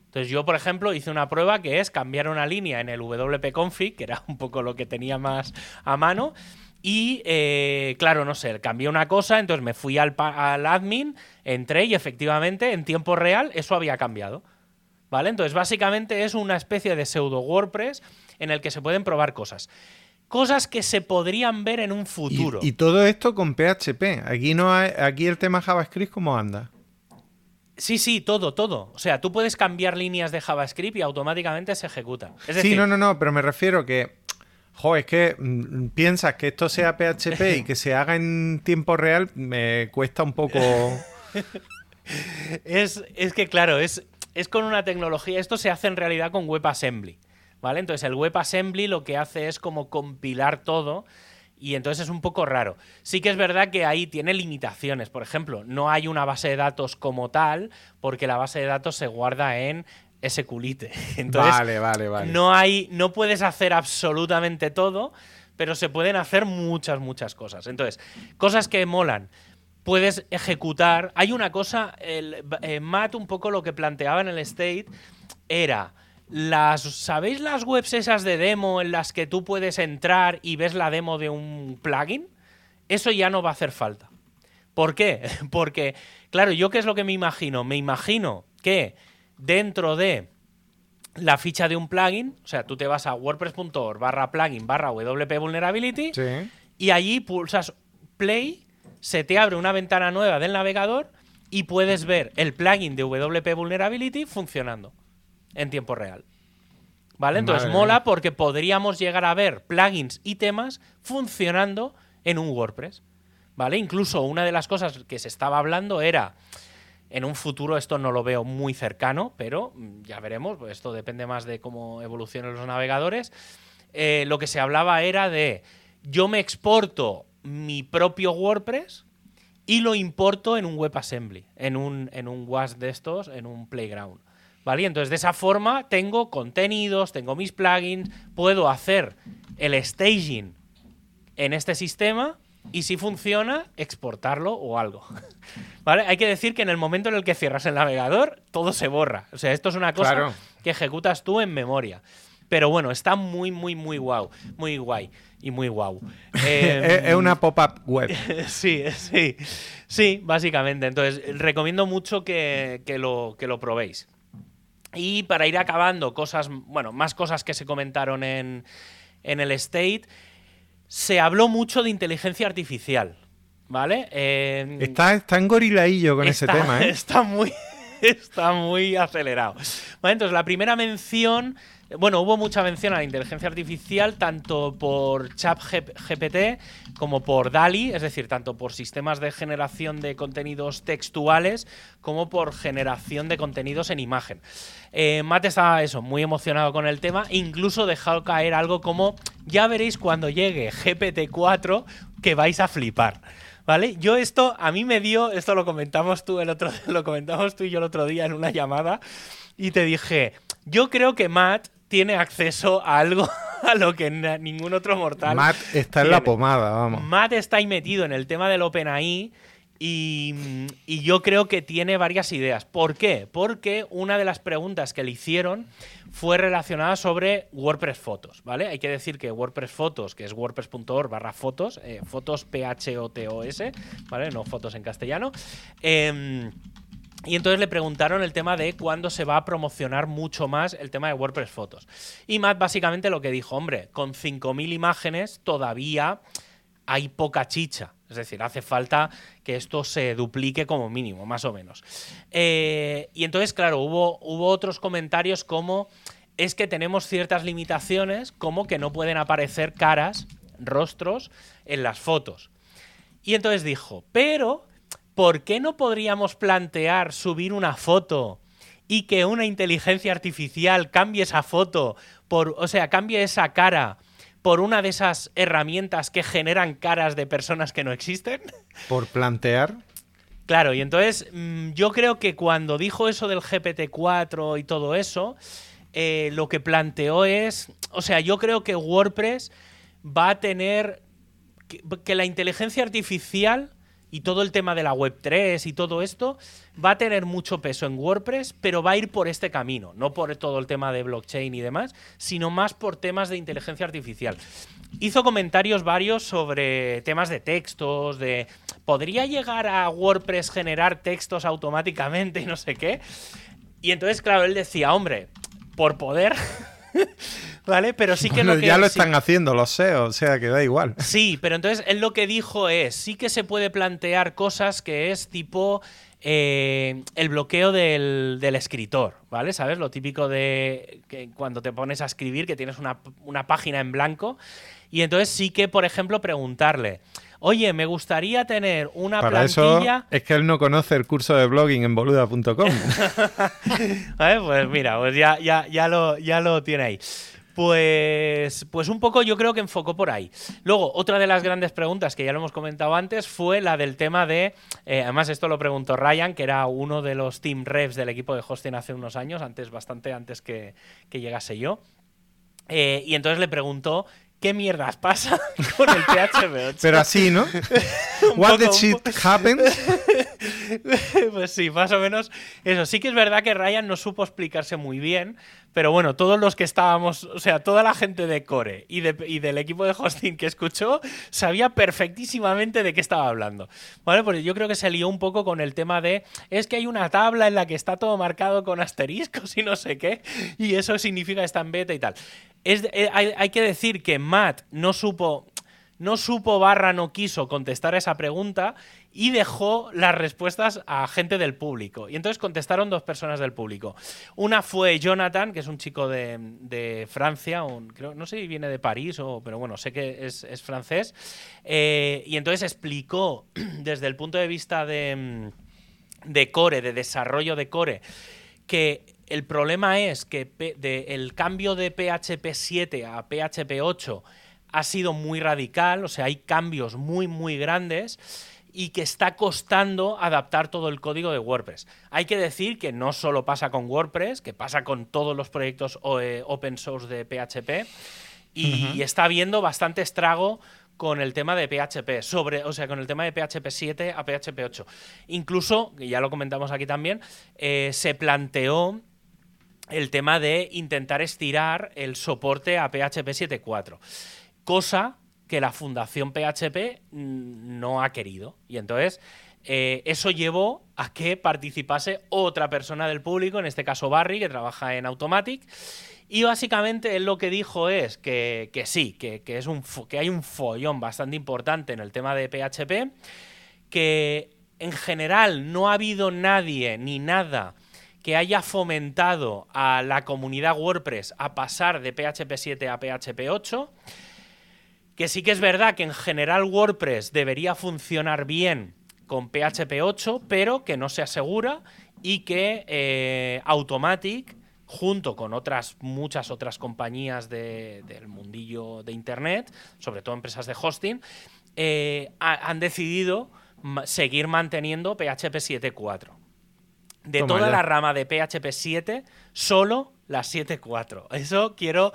Entonces yo, por ejemplo, hice una prueba que es cambiar una línea en el wp-config, que era un poco lo que tenía más a mano, y eh, claro, no sé, cambié una cosa, entonces me fui al, admin, entré y efectivamente en tiempo real eso había cambiado. ¿Vale? Entonces básicamente es una especie de pseudo WordPress en el que se pueden probar cosas. Cosas que se podrían ver en un futuro. Y, todo esto con PHP. Aquí no hay, aquí el tema JavaScript, ¿cómo anda? Sí, sí, todo, todo. O sea, tú puedes cambiar líneas de JavaScript y automáticamente se ejecuta. sí, no, no, no, pero me refiero que Jo, es que mm, piensas que esto sea PHP y que se haga en tiempo real, me cuesta un poco. es, que, claro, es, es con una tecnología. Esto se hace en realidad con WebAssembly. ¿Vale? Entonces, el WebAssembly lo que hace es como compilar todo. Y entonces es un poco raro. Sí que es verdad que ahí tiene limitaciones. Por ejemplo, no hay una base de datos como tal, porque la base de datos se guarda en ese culite. Entonces, vale, vale, vale. No, hay, no puedes hacer absolutamente todo, pero se pueden hacer muchas, muchas cosas. Entonces, cosas que molan. puedes ejecutar. Hay una cosa, el, eh, Matt un poco lo que planteaba en el state era las ¿sabéis las webs esas de demo en las que tú puedes entrar y ves la demo de un plugin? Eso ya no va a hacer falta. ¿Por qué? Porque, claro, yo qué es lo que me imagino? Me imagino que dentro de la ficha de un plugin, o sea, tú te vas a wordpress.org barra plugin barra wp vulnerability y allí pulsas play, se te abre una ventana nueva del navegador y puedes ver el plugin de WP Vulnerability funcionando en tiempo real. ¿Vale? Entonces mola porque podríamos llegar a ver plugins y temas funcionando en un WordPress. ¿Vale? Incluso una de las cosas que se estaba hablando era. En un futuro esto no lo veo muy cercano, pero mm, ya veremos, pues esto depende más de cómo evolucionen los navegadores. Eh, lo que se hablaba era de yo me exporto mi propio WordPress y lo importo en un WebAssembly, en un, en un de estos, en un Playground. ¿Vale? Entonces, de esa forma tengo contenidos, tengo mis plugins, puedo hacer el staging en este sistema y si funciona, exportarlo o algo. ¿Vale? Hay que decir que en el momento en el que cierras el navegador, todo se borra. O sea, esto es una cosa que ejecutas tú en memoria. Pero bueno, está muy, muy, muy guau. Muy guay y muy guau. es una pop-up web. sí, sí. Sí, básicamente. Entonces, recomiendo mucho que, lo, que lo probéis. Y para ir acabando, cosas, bueno, más cosas que se comentaron en, el State, se habló mucho de inteligencia artificial. ¿Vale? está, está en gorilaillo con ese tema, ¿eh? Está muy, está muy acelerado. entonces, la primera mención bueno, hubo mucha mención a la inteligencia artificial tanto por ChatGPT como por DALI, es decir, tanto por sistemas de generación de contenidos textuales como por generación de contenidos en imagen. Eh, Matt estaba eso, muy emocionado con el tema, incluso dejado caer algo como ya veréis cuando llegue GPT-4 que vais a flipar. ¿Vale? Yo esto, a mí me dio, esto lo comentamos tú el otro, lo comentamos tú y yo el otro día en una llamada, y te dije, yo creo que Matt tiene acceso a algo a lo que ningún otro mortal. Matt está en la pomada, vamos. Matt está ahí metido en el tema del OpenAI. Y, yo creo que tiene varias ideas. ¿Por qué? Porque una de las preguntas que le hicieron fue relacionada sobre WordPress Fotos, ¿vale? Hay que decir que WordPress Fotos, que es wordpress.org barra fotos, eh, fotos P-H-O-T-O-S, ¿vale? No fotos en castellano. Eh, y entonces le preguntaron el tema de cuándo se va a promocionar mucho más el tema de WordPress Fotos. Y Matt básicamente lo que dijo, hombre, con 5.000 imágenes todavía hay poca chicha. Es decir, hace falta que esto se duplique como mínimo, más o menos. Eh, y entonces, claro, hubo, hubo otros comentarios como es que tenemos ciertas limitaciones, como que no pueden aparecer caras, rostros en las fotos. Y entonces dijo, pero ¿por qué no podríamos plantear subir una foto y que una inteligencia artificial cambie esa foto, por, o sea, cambie esa cara por una de esas herramientas que generan caras de personas que no existen? Por plantear. Claro, y entonces mm, yo creo que cuando dijo eso del GPT-4 y todo eso, eh, lo que planteó es, o sea, yo creo que WordPress va a tener que la inteligencia artificial y todo el tema de la Web3 y todo esto va a tener mucho peso en WordPress, pero va a ir por este camino, no por todo el tema de blockchain y demás, sino más por temas de inteligencia artificial. Hizo comentarios varios sobre temas de textos, de ¿podría llegar a WordPress generar textos automáticamente y no sé qué? Y entonces, claro, él decía, hombre, por poder ¿Vale? Pero sí que, Ya lo están haciendo, lo sé, o sea que da igual. Sí, pero entonces él lo que dijo es: sí que se puede plantear cosas que es tipo. Eh, el bloqueo del, escritor, ¿vale? ¿Sabes? Lo típico de que cuando te pones a escribir, que tienes una, una página en blanco. Y entonces sí que, por ejemplo, preguntarle oye, me gustaría tener una Para plantilla. Eso es que él no conoce el curso de blogging en boluda.com. pues mira, pues ya, ya, ya, lo, ya lo tiene ahí. Pues, pues un poco yo creo que enfocó por ahí. Luego, otra de las grandes preguntas que ya lo hemos comentado antes fue la del tema de, eh, además esto lo preguntó Ryan, que era uno de los team refs del equipo de hosting hace unos años, antes bastante antes que, llegase yo. Eh, y entonces le preguntó ¿qué mierdas pasa con el PHP 8? Pero así, ¿no? What the shit happens? pues sí, más o menos eso. Sí que es verdad que Ryan no supo explicarse muy bien, pero bueno, todos los que estábamos, o sea, toda la gente de Core y, del equipo de hosting que escuchó sabía perfectísimamente de qué estaba hablando. ¿Vale? Porque yo creo que se lió un poco con el tema de es que hay una tabla en la que está todo marcado con asteriscos y no sé qué, y eso significa que está en beta y tal. Es, eh, hay, que decir que Matt no supo no supo barra no quiso contestar esa pregunta y dejó las respuestas a gente del público. Y entonces contestaron dos personas del público. Una fue Jonathan, que es un chico de, Francia, no sé si viene de París, o, pero bueno, sé que es, francés. Eh, y entonces explicó desde el punto de vista de, de Core, de desarrollo de Core, que el problema es que el cambio de PHP 7 a PHP 8 ha sido muy radical, o sea, hay cambios muy, muy grandes y que está costando adaptar todo el código de WordPress. Hay que decir que no solo pasa con WordPress, que pasa con todos los proyectos eh, open source de PHP y, está habiendo bastante estrago con el tema de PHP, sobre, o sea, con el tema de PHP 7 a PHP 8. Incluso, ya lo comentamos aquí también, eh, se planteó el tema de intentar estirar el soporte a PHP 7.4 cosa que la Fundación PHP mm, no ha querido. Y entonces eh, eso llevó a que participase otra persona del público, en este caso Barry, que trabaja en Automatic. Y básicamente él lo que dijo es que, sí, que, es un, que hay un follón bastante importante en el tema de PHP, que en general no ha habido nadie ni nada que haya fomentado a la comunidad WordPress a pasar de PHP 7 a PHP 8 que sí que es verdad que en general WordPress debería funcionar bien con PHP 8, pero que no se asegura y que eh, Automatic, junto con otras muchas otras compañías del mundillo de Internet, sobre todo empresas de hosting, eh, han decidido seguir manteniendo PHP 7.4. De toda la rama de PHP 7, solo la 7.4. Eso quiero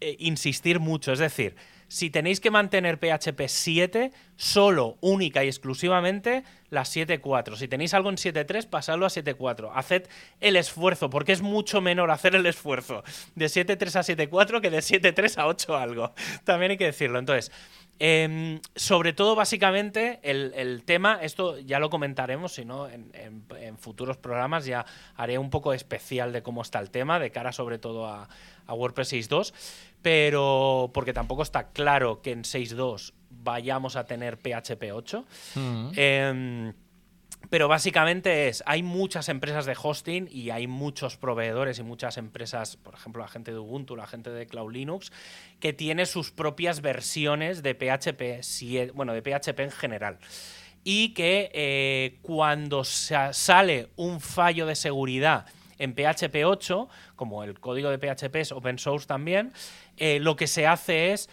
eh, insistir mucho. Es decir, si tenéis que mantener PHP 7, solo, única y exclusivamente la 7.4. Si tenéis algo en 7.3, pasadlo a 7.4. Haced el esfuerzo, porque es mucho menor hacer el esfuerzo de 7.3 a 7.4 que de 7.3 a 8 algo. También hay que decirlo. Entonces, em, sobre todo, básicamente, el, tema, esto ya lo comentaremos, si no, en, en, futuros programas ya haré un poco especial de cómo está el tema, de cara sobre todo a, a WordPress 6.2 pero porque tampoco está claro que en 6.2 vayamos a tener PHP 8. Mm. Em, pero básicamente es, hay muchas empresas de hosting y hay muchos proveedores y muchas empresas, por ejemplo, la gente de Ubuntu, la gente de Cloud Linux, que tiene sus propias versiones de PHP, bueno, de PHP en general. Y que eh, cuando sale un fallo de seguridad en PHP 8, como el código de PHP es open source también, eh, lo que se hace es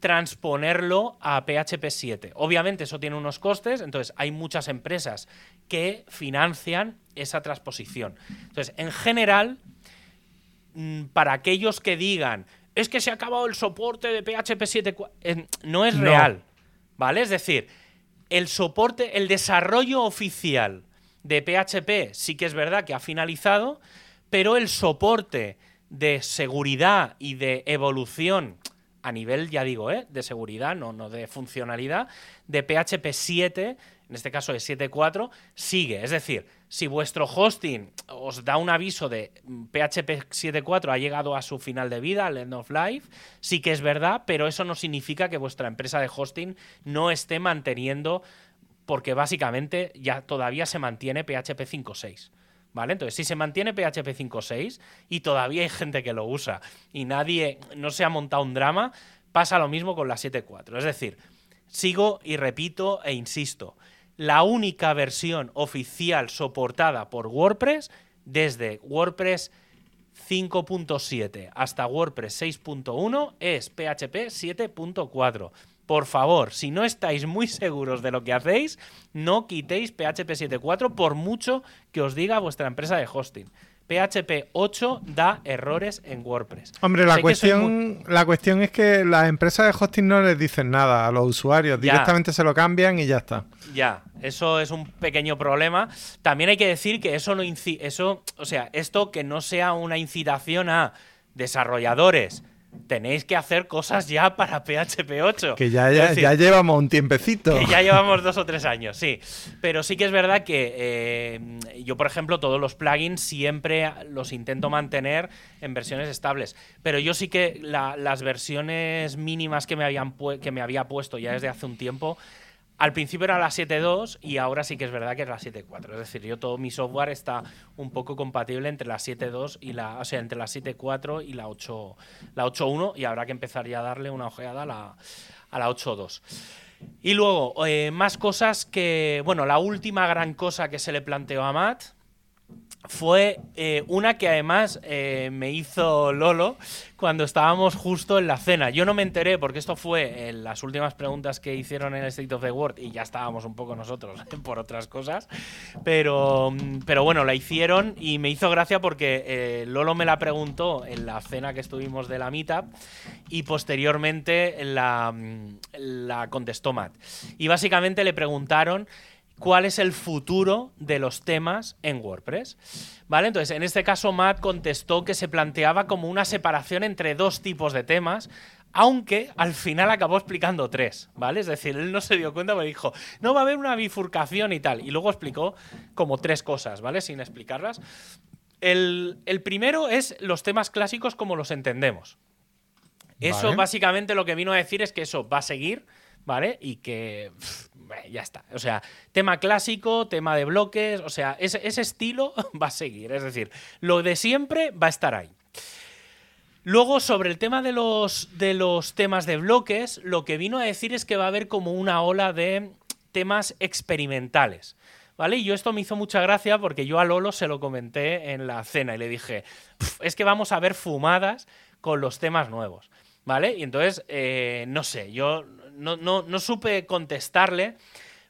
transponerlo a PHP 7. Obviamente eso tiene unos costes, entonces hay muchas empresas que financian esa transposición. Entonces, en general, mm, para aquellos que digan, es que se ha acabado el soporte de PHP 7, no es real, ¿vale? Es decir, el soporte, el desarrollo oficial de PHP sí que es verdad que ha finalizado, pero el soporte de seguridad y de evolución a nivel, ya digo, ¿eh? de seguridad, no, no de funcionalidad, de PHP 7, en este caso de 7.4, sigue. Es decir, si vuestro hosting os da un aviso de PHP 7.4 ha llegado a su final de vida, al end of life, sí que es verdad, pero eso no significa que vuestra empresa de hosting no esté manteniendo, porque básicamente ya todavía se mantiene PHP 5.6. ¿Vale? Entonces, si se mantiene PHP 5.6 y todavía hay gente que lo usa y nadie, no se ha montado un drama, pasa lo mismo con la 7.4. Es decir, sigo y repito e insisto, la única versión oficial soportada por WordPress desde WordPress 5.7 hasta WordPress 6.1 es PHP 7.4 por favor, si no estáis muy seguros de lo que hacéis, no quitéis PHP 7.4 por mucho que os diga vuestra empresa de hosting. PHP 8 da errores en WordPress. Hombre, la cuestión, la cuestión es que las empresas de hosting no les dicen nada a los usuarios, directamente se lo cambian y ya está. Ya, eso es un pequeño problema. También hay que decir que eso no eso, o sea, esto que no sea una incitación a desarrolladores tenéis que hacer cosas ya para PHP 8. Que ya, ya, llevamos un tiempecito. Que ya llevamos dos o tres años, sí. Pero sí que es verdad que eh, yo, por ejemplo, todos los plugins siempre los intento mantener en versiones estables. Pero yo sí que las versiones mínimas que me, habían que me había puesto ya desde hace un tiempo al principio era la 7.2 y ahora sí que es verdad que es la 7.4. Es decir, yo todo mi software está un poco compatible entre la 7.2 y la, o sea, entre la 7.4 y la 8, la 8.1 y habrá que empezar ya a darle una ojeada a la, a la 8.2. Y luego, eh, más cosas que, bueno, la última gran cosa que se le planteó a Matt fue eh, una que además eh, me hizo Lolo cuando estábamos justo en la cena. Yo no me enteré porque esto fue en las últimas preguntas que hicieron en el State of the World y ya estábamos un poco nosotros por otras cosas. Pero, pero bueno, la hicieron y me hizo gracia porque eh, Lolo me la preguntó en la cena que estuvimos de la Meetup y posteriormente la, la contestó Matt. Y básicamente le preguntaron cuál es el futuro de los temas en WordPress. ¿Vale? Entonces, en este caso, Matt contestó que se planteaba como una separación entre dos tipos de temas, aunque al final acabó explicando tres, ¿vale? Es decir, él no se dio cuenta, pero dijo, no va a haber una bifurcación y tal. Y luego explicó como tres cosas, ¿vale? Sin explicarlas. El, primero es los temas clásicos como los entendemos. Eso básicamente lo que vino a decir es que eso va a seguir, ¿vale? Y que ya está. O sea, tema clásico, tema de bloques, o sea, ese, estilo va a seguir. Es decir, lo de siempre va a estar ahí. Luego, sobre el tema de los, de los temas de bloques, lo que vino a decir es que va a haber como una ola de temas experimentales. ¿Vale? Y yo esto me hizo mucha gracia porque yo a Lolo se lo comenté en la cena y le dije, es que vamos a ver fumadas con los temas nuevos. ¿Vale? Y entonces, eh, no sé, yo no, no, supe contestarle,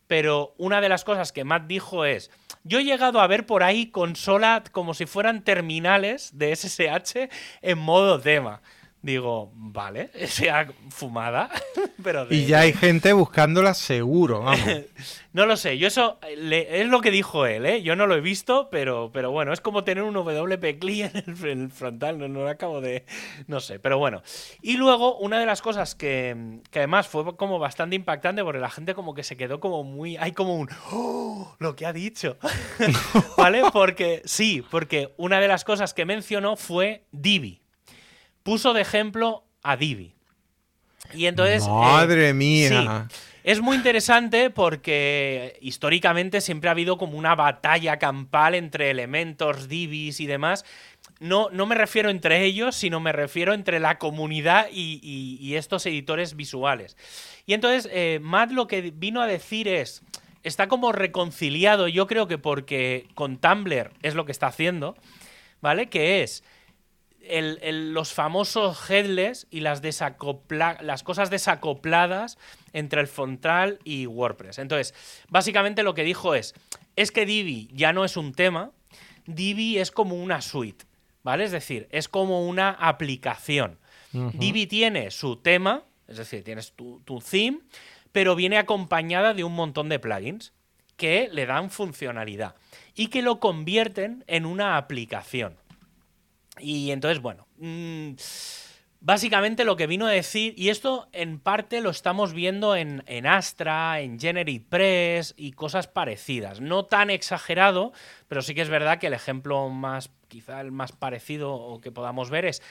pero una de las cosas que Matt dijo es, yo he llegado a ver por ahí consolas como si fueran terminales de SSH en modo tema. Digo, vale, sea fumada, pero... Y ya hay gente buscándola seguro, vamos. no lo sé, yo eso es lo que dijo él, ¿eh? Yo no lo he visto, pero, pero bueno, es como tener un WP CLI en el, frontal, no, lo acabo de... no sé, pero bueno. Y luego, una de las cosas que, que, además fue como bastante impactante, porque la gente como que se quedó como muy... Hay como un... ¡Oh! Lo que ha dicho. ¿Vale? Porque sí, porque una de las cosas que mencionó fue Divi puso de ejemplo a Divi. Y entonces. Madre eh, mía. Es muy interesante porque históricamente siempre ha habido como una batalla campal entre elementos, divis y demás. No, no me refiero entre ellos, sino me refiero entre la comunidad y, estos editores visuales. Y entonces, eh, Matt lo que vino a decir es. Está como reconciliado, yo creo que porque con Tumblr es lo que está haciendo, ¿vale? Que es los famosos headless y las, las cosas desacopladas entre el frontal y WordPress. Entonces, básicamente lo que dijo es, es que Divi ya no es un tema, Divi es como una suite, ¿vale? Es decir, es como una aplicación. Divi tiene su tema, es decir, tienes tu, tu theme, pero viene acompañada de un montón de plugins que le dan funcionalidad y que lo convierten en una aplicación. Y entonces, bueno, mm, básicamente lo que vino a decir, y esto en parte lo estamos viendo en, Astra, en Press y cosas parecidas. No tan exagerado, pero sí que es verdad que el ejemplo más, quizá el más parecido o que podamos ver es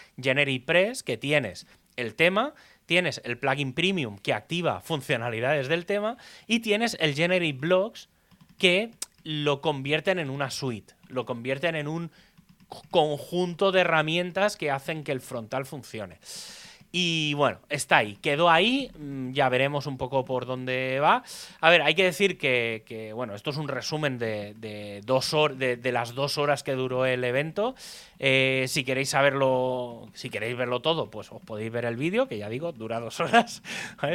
Press, que tienes el tema, tienes el plugin premium que activa funcionalidades del tema y tienes el Generate Blocks que lo convierten en una suite, lo convierten en un conjunto de herramientas que hacen que el frontal funcione. Y bueno, está ahí, quedó ahí, mm, ya veremos un poco por dónde va. A ver, hay que decir que, bueno, esto es un resumen de, dos de, las dos horas que duró el evento. Eh, si queréis saberlo, si queréis verlo todo, pues os podéis ver el vídeo, que ya digo, dura dos horas,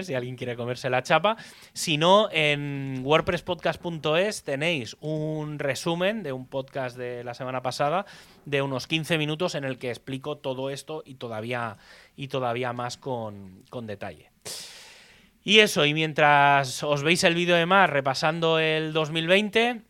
si alguien quiere comerse la chapa. Si no, en wordpresspodcast.es tenéis un resumen de un podcast de la semana pasada de unos 15 minutos en el que explico todo esto y todavía y todavía más con, detalle. Y eso, y mientras os veis el vídeo de más repasando el 2020,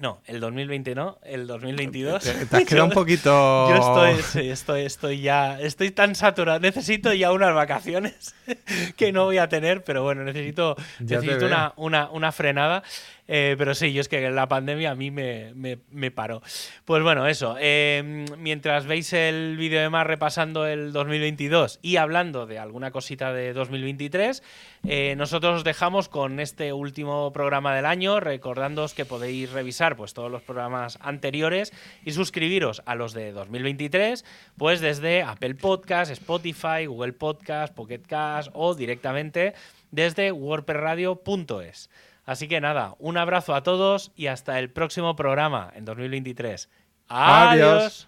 no, el 2020 no, el 2022. Te, has quedado un poquito. Yo estoy, estoy, estoy ya. Estoy tan saturado. Necesito ya unas vacaciones que no voy a tener, pero bueno, necesito, necesito una, una, una, frenada. Eh, pero sí, yo es que la pandemia a mí me, paró. Pues bueno, eso. Eh, mientras veis el vídeo de más repasando el 2022 y hablando de alguna cosita de 2023, eh, nosotros os dejamos con este último programa del año, recordándoos que podéis revisar pues, todos los programas anteriores y suscribiros a los de 2023, pues desde Apple Podcast, Spotify, Google Podcast, Pocket Cast o directamente desde wordpressradio.es. Así que nada, un abrazo a todos y hasta el próximo programa en 2023. Adiós.